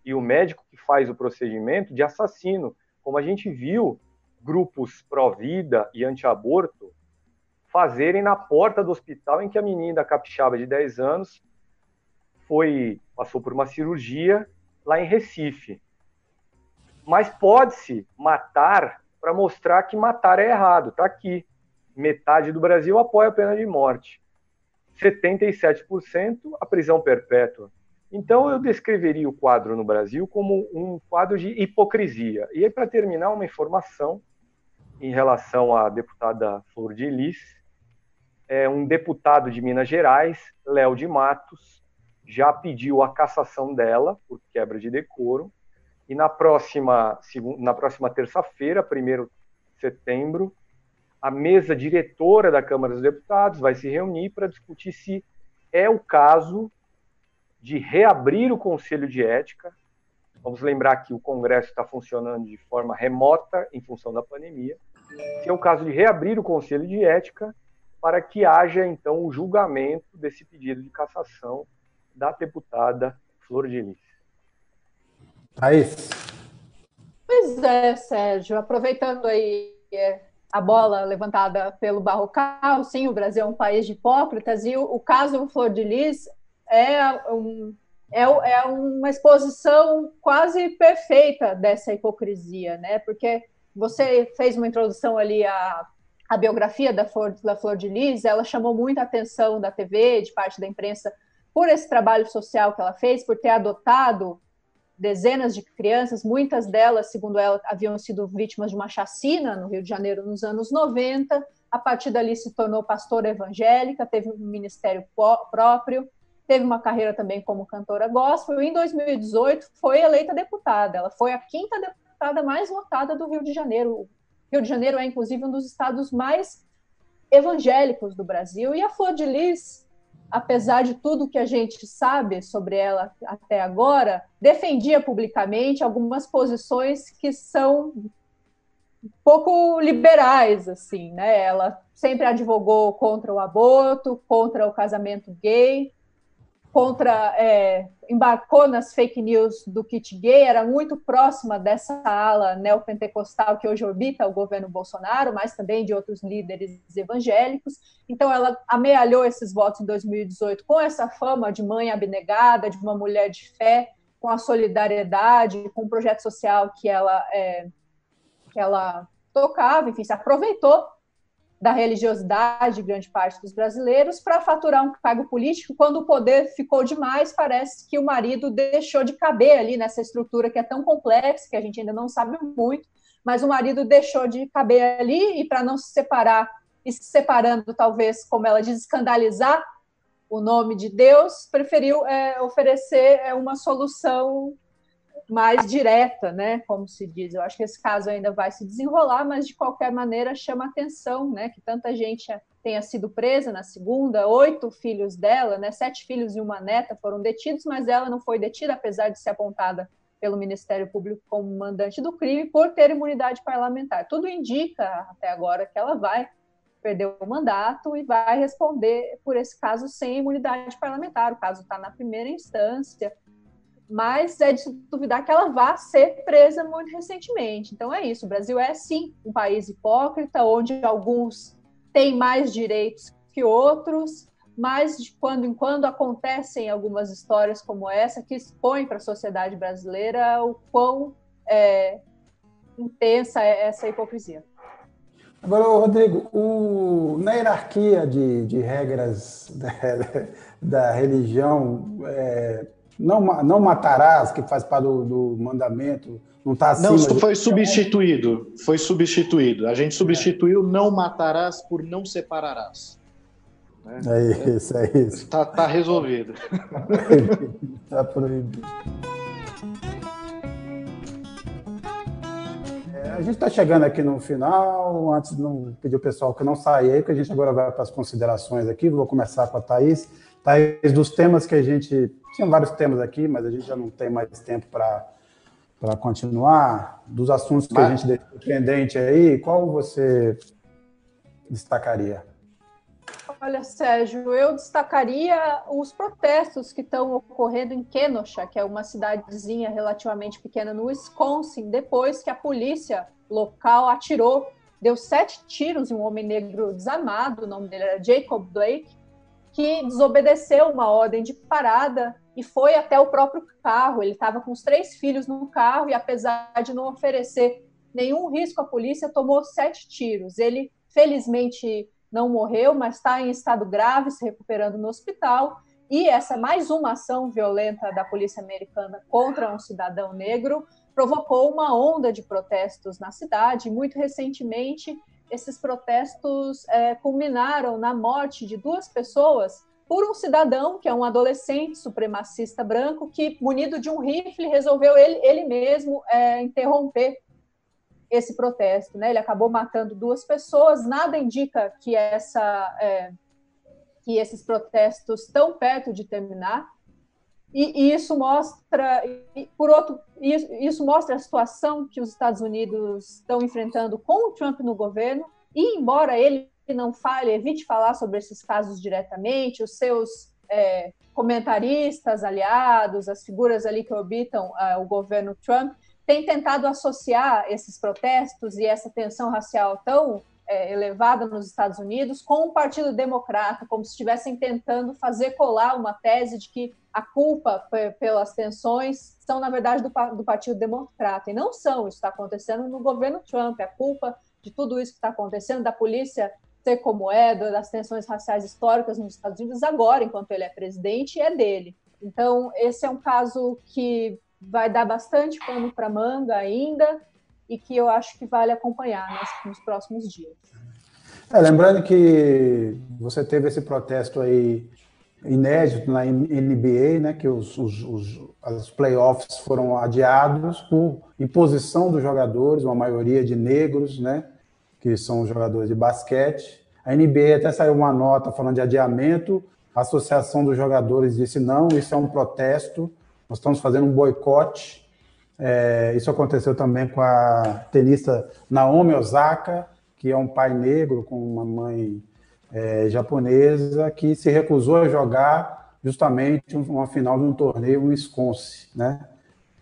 e o médico que faz o procedimento de assassino, como a gente viu grupos pró-vida e anti-aborto fazerem na porta do hospital em que a menina capixaba de 10 anos foi passou por uma cirurgia lá em Recife. Mas pode-se matar para mostrar que matar é errado. Está aqui. Metade do Brasil apoia a pena de morte. 77% a prisão perpétua. Então eu descreveria o quadro no Brasil como um quadro de hipocrisia. E aí, para terminar, uma informação em relação à deputada Flor de Lis. É, um deputado de Minas Gerais, Léo de Matos, já pediu a cassação dela por quebra de decoro. E na próxima, na próxima terça-feira, 1 de setembro, a mesa diretora da Câmara dos Deputados vai se reunir para discutir se é o caso de reabrir o Conselho de Ética. Vamos lembrar que o Congresso está funcionando de forma remota em função da pandemia. Se é o caso de reabrir o Conselho de Ética para que haja então o julgamento desse pedido de cassação da deputada Flor de Lis. Thaís. Pois é, Sérgio, aproveitando aí é, a bola levantada pelo Barrocal, sim, o Brasil é um país de hipócritas, e o, o caso Flor de Lis é, um, é, é, uma exposição quase perfeita dessa hipocrisia, né? Porque você fez uma introdução ali à, à biografia da Flor, da Flor de Lis, ela chamou muita atenção da TV, de parte da imprensa, por esse trabalho social que ela fez, por ter adotado dezenas de crianças, muitas delas, segundo ela, haviam sido vítimas de uma chacina no Rio de Janeiro nos anos 90. A partir dali se tornou pastora evangélica, teve um ministério próprio, teve uma carreira também como cantora gospel. E em 2018 foi eleita deputada. Ela foi a quinta deputada mais votada do Rio de Janeiro. O Rio de Janeiro é, inclusive, um dos estados mais evangélicos do Brasil. E a Flor de Lis apesar de tudo que a gente sabe sobre ela até agora, defendia publicamente algumas posições que são pouco liberais, assim, né? Ela sempre advogou contra o aborto, contra o casamento gay, contra é, embarcou nas fake news do kit gay, era muito próxima dessa ala neopentecostal que hoje orbita o governo Bolsonaro, mas também de outros líderes evangélicos. Então ela amealhou esses votos em 2018 com essa fama de mãe abnegada, de uma mulher de fé, com a solidariedade, com o projeto social que ela é, que ela tocava, enfim, se aproveitou da religiosidade de grande parte dos brasileiros para faturar um cargo político. Quando o poder ficou demais, parece que o marido deixou de caber ali nessa estrutura que é tão complexa, que a gente ainda não sabe muito, mas o marido deixou de caber ali e para não se separar, e se separando, talvez, como ela diz, escandalizar o nome de Deus, preferiu é, oferecer é, uma solução mais direta, né, como se diz. Eu acho que esse caso ainda vai se desenrolar, mas de qualquer maneira chama atenção, né, que tanta gente tenha sido presa na segunda, oito filhos dela, né, sete filhos e uma neta foram detidos, mas ela não foi detida, apesar de ser apontada pelo Ministério Público como mandante do crime por ter imunidade parlamentar. Tudo indica até agora que ela vai perder o mandato e vai responder por esse caso sem imunidade parlamentar. O caso está na primeira instância mas é de duvidar que ela vá ser presa muito recentemente. Então é isso, o Brasil é sim um país hipócrita, onde alguns têm mais direitos que outros, mas de quando em quando acontecem algumas histórias como essa que expõem para a sociedade brasileira o quão é, intensa é essa hipocrisia. Agora, Rodrigo, o, na hierarquia de, de regras da, da religião, é, não, não matarás, que faz parte do, do mandamento, não está acima... Não, foi substituído, foi substituído. A gente substituiu não matarás por não separarás. Né? É isso, é isso. Está tá resolvido. Está proibido. É, a gente está chegando aqui no final. Antes de não pedir o pessoal que não saia aí, que a gente agora vai para as considerações aqui. Vou começar com a Thaís. Thaís, dos temas que a gente. Tinha vários temas aqui, mas a gente já não tem mais tempo para para continuar, dos assuntos que mas... a gente deixou pendente aí, qual você destacaria? Olha, Sérgio, eu destacaria os protestos que estão ocorrendo em Kenosha, que é uma cidadezinha relativamente pequena no Wisconsin, depois que a polícia local atirou, deu sete tiros em um homem negro desarmado, o nome dele era Jacob Blake, que desobedeceu uma ordem de parada e foi até o próprio carro. Ele estava com os três filhos no carro e, apesar de não oferecer nenhum risco à polícia, tomou sete tiros. Ele, felizmente, não morreu, mas está em estado grave, se recuperando no hospital. E essa mais uma ação violenta da polícia americana contra um cidadão negro provocou uma onda de protestos na cidade. Muito recentemente, esses protestos é, culminaram na morte de duas pessoas por um cidadão, que é um adolescente supremacista branco, que, munido de um rifle, resolveu ele, ele mesmo é, interromper esse protesto. Né? Ele acabou matando duas pessoas. Nada indica que, essa, é, que esses protestos estão perto de terminar. E, isso mostra, por outro, isso, mostra a situação que os Estados Unidos estão enfrentando com o Trump no governo. E embora ele não fale, evite falar sobre esses casos diretamente, os seus é, comentaristas aliados, as figuras ali que orbitam uh, o governo Trump, tem tentado associar esses protestos e essa tensão racial tão é, elevada nos Estados Unidos com o Partido Democrata, como se estivessem tentando fazer colar uma tese de que a culpa pelas tensões são, na verdade, do, do Partido Democrata. E não são, isso está acontecendo no governo Trump. A culpa de tudo isso que está acontecendo, da polícia ser como é, das tensões raciais históricas nos Estados Unidos, agora, enquanto ele é presidente, é dele. Então, esse é um caso que vai dar bastante pano para manga ainda e que eu acho que vale acompanhar nos próximos dias. É, lembrando que você teve esse protesto aí inédito na NBA, né, que os, os, os, os playoffs foram adiados por imposição dos jogadores, uma maioria de negros, né, que são jogadores de basquete. A NBA até saiu uma nota falando de adiamento, a Associação dos Jogadores disse não, isso é um protesto, nós estamos fazendo um boicote. É, isso aconteceu também com a tenista Naomi Osaka, que é um pai negro com uma mãe é, japonesa, que se recusou a jogar justamente uma final de um torneio em Wisconsin. Né?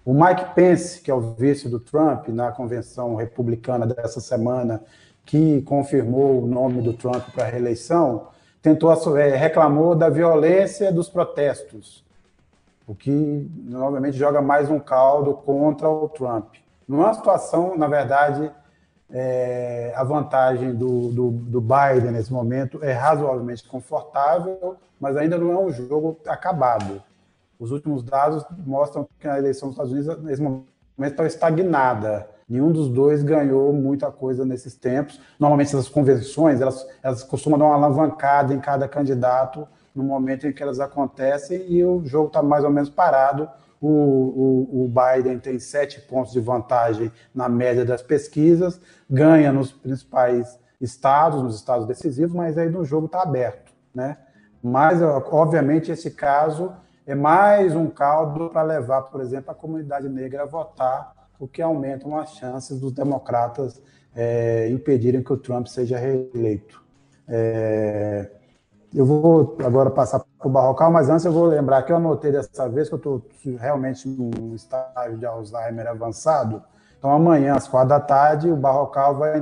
O Mike Pence, que é o vice do Trump na convenção republicana dessa semana, que confirmou o nome do Trump para a reeleição, tentou é, reclamou da violência dos protestos o que novamente joga mais um caldo contra o Trump. Numa situação, na verdade, é, a vantagem do, do, do, Biden nesse momento é razoavelmente confortável, mas ainda não é um jogo acabado. Os últimos dados mostram que a eleição dos Estados Unidos, nesse momento, está estagnada. Nenhum dos dois ganhou muita coisa nesses tempos. Normalmente, essas convenções, elas, elas costumam dar uma alavancada em cada candidato no momento em que elas acontecem e o jogo está mais ou menos parado. O, o, o, Biden tem sete pontos de vantagem na média das pesquisas, ganha nos principais estados, nos estados decisivos, mas aí no jogo está aberto, né? Mas, obviamente, esse caso é mais um caldo para levar, por exemplo, a comunidade negra a votar, o que aumenta as chances dos democratas é, impedirem que o Trump seja reeleito. É, Eu vou agora passar para o Barrocal, mas antes eu vou lembrar que eu anotei dessa vez que eu estou realmente num estágio de Alzheimer avançado. Então, amanhã, às quatro da tarde, o Barrocal vai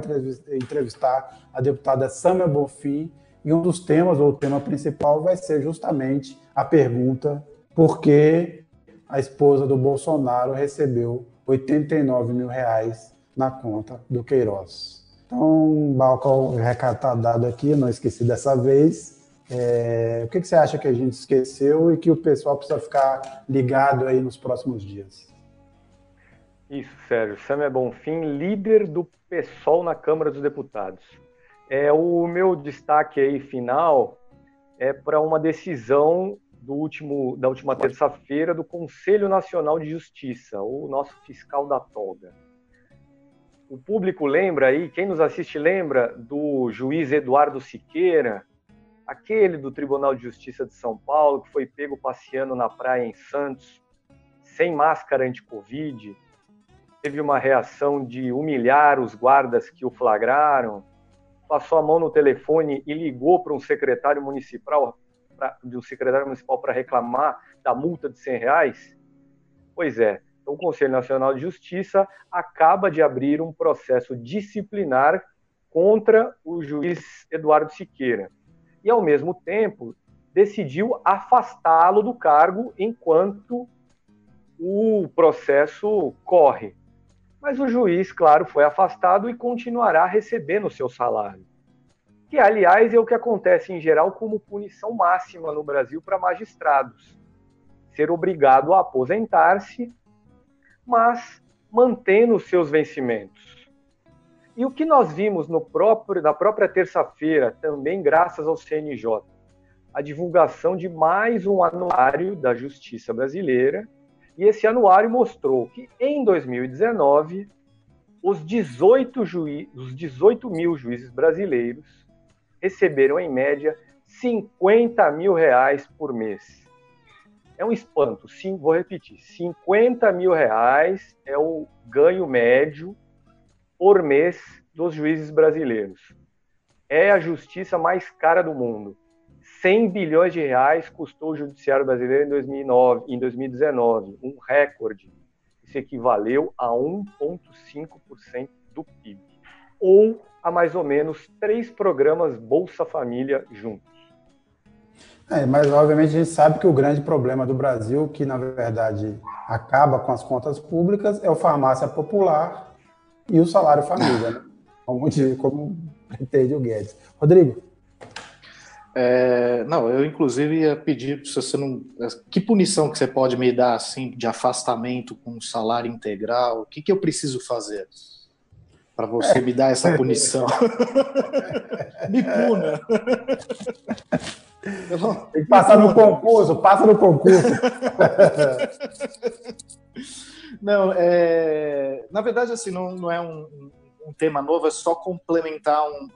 entrevistar a deputada Samia Bonfim e um dos temas, ou o tema principal, vai ser justamente a pergunta por que a esposa do Bolsonaro recebeu 89 mil reais na conta do Queiroz. Então, Barrocal, recado está dado aqui, não esqueci dessa vez. É, o que, que, você acha que a gente esqueceu e que o pessoal precisa ficar ligado aí nos próximos dias? Isso, Sérgio. Samia Bonfim, líder do PSOL na Câmara dos Deputados. É, o meu destaque aí final é para uma decisão do último, da última terça-feira do Conselho Nacional de Justiça, o nosso fiscal da toga. O público lembra aí, quem nos assiste lembra do juiz Eduardo Siqueira, aquele do Tribunal de Justiça de São Paulo, que foi pego passeando na praia em Santos, sem máscara anti-Covid, teve uma reação de humilhar os guardas que o flagraram, passou a mão no telefone e ligou para um secretário municipal, pra, de um secretário municipal para reclamar da multa de 100 reais? Pois é, o Conselho Nacional de Justiça acaba de abrir um processo disciplinar contra o juiz Eduardo Siqueira e, ao mesmo tempo, decidiu afastá-lo do cargo enquanto o processo corre. Mas o juiz, claro, foi afastado e continuará recebendo o seu salário. Que, aliás, é o que acontece em geral como punição máxima no Brasil para magistrados. Ser obrigado a aposentar-se, mas mantendo os seus vencimentos. E o que nós vimos no próprio, na própria terça-feira, também graças ao CNJ, a divulgação de mais um anuário da Justiça Brasileira, e esse anuário mostrou que em 2019 os 18, juiz, os 18 mil juízes brasileiros receberam em média 50 mil reais por mês. É um espanto, sim, vou repetir, 50 mil reais é o ganho médio por mês dos juízes brasileiros. É a justiça mais cara do mundo. 100 bilhões de reais custou o judiciário brasileiro em, 2009, em 2019, um recorde. Isso equivaleu a 1,5% do PIB, ou a mais ou menos três programas Bolsa Família juntos. É, mas obviamente a gente sabe que o grande problema do Brasil, que na verdade acaba com as contas públicas, é o farmácia popular e o salário família, né? como, como pretende o Guedes. Rodrigo. É, não, eu inclusive ia pedir se você não. Que punição que você pode me dar assim de afastamento com salário integral? O que, que eu preciso fazer para você é. me dar essa punição? me puna. Tem que passar no concurso, passa no concurso. Não, é... na verdade, assim, não, não é um, um tema novo, é só complementar um,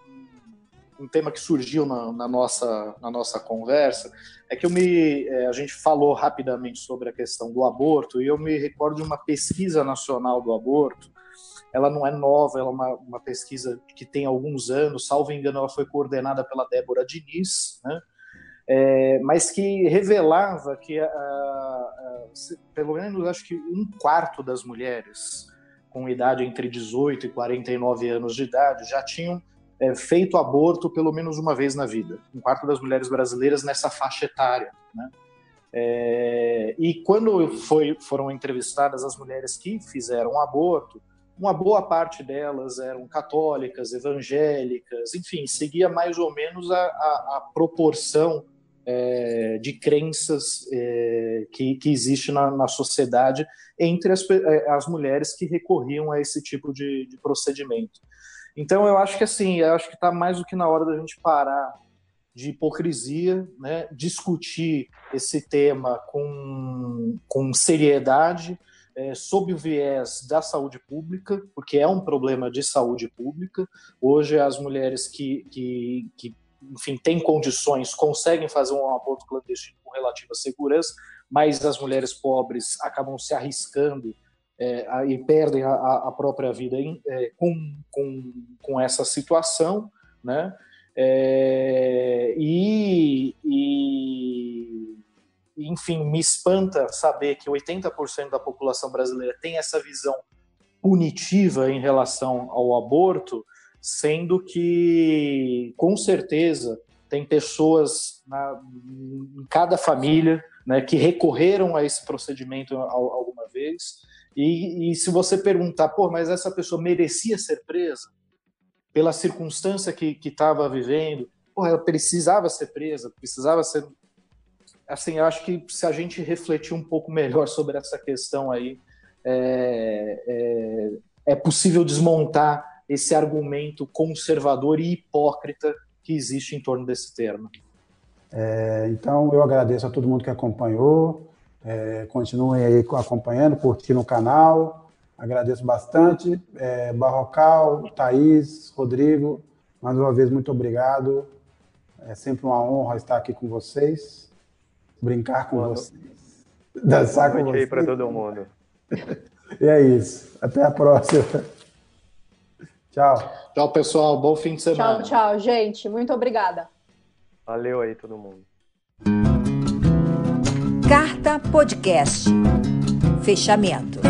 um tema que surgiu na, na, nossa, na nossa conversa. É que eu me, é, a gente falou rapidamente sobre a questão do aborto e eu me recordo de uma pesquisa nacional do aborto. Ela não é nova, ela é uma, uma pesquisa que tem alguns anos, salvo engano, ela foi coordenada pela Débora Diniz, né? é, mas que revelava que, a, pelo menos, acho que um quarto das mulheres com idade entre 18 e 49 anos de idade já tinham é, feito aborto pelo menos uma vez na vida. Um quarto das mulheres brasileiras nessa faixa etária. Né? É, e quando foi, foram entrevistadas as mulheres que fizeram aborto, uma boa parte delas eram católicas, evangélicas, enfim, seguia mais ou menos a, a, a proporção é, de crenças é, que, que existe na, na sociedade entre as, é, as, mulheres que recorriam a esse tipo de, de procedimento. Então, eu acho que assim, eu acho que está mais do que na hora da gente parar de hipocrisia, né, discutir esse tema com, com seriedade, é, sob o viés da saúde pública, porque é um problema de saúde pública. Hoje, as mulheres que, que, que enfim, têm condições, conseguem fazer um aborto clandestino com relativa segurança, mas as mulheres pobres acabam se arriscando é, e perdem a, a própria vida em, é, com, com, com essa situação, né? É, e, enfim, me espanta saber que 80% da população brasileira tem essa visão punitiva em relação ao aborto, sendo que, com certeza, tem pessoas na, em cada família né, que recorreram a esse procedimento alguma vez. E, e, se você perguntar, pô, mas essa pessoa merecia ser presa pela circunstância que estava vivendo, pô, ela precisava ser presa, precisava ser. Assim, eu acho que se a gente refletir um pouco melhor sobre essa questão aí, é, é, é possível desmontar esse argumento conservador e hipócrita que existe em torno desse termo. É, então, eu agradeço a todo mundo que acompanhou. É, continuem aí acompanhando, curtindo o canal. Agradeço bastante. É, Barrocal, Thaís, Rodrigo, mais uma vez, muito obrigado. É sempre uma honra estar aqui com vocês, brincar com Mano. vocês, dançar com vocês. para todo mundo. e é isso. Até a próxima. Tchau. Tchau, pessoal. Bom fim de semana. Tchau, tchau, gente. Muito obrigada. Valeu aí, todo mundo. Carta Podcast. Fechamento.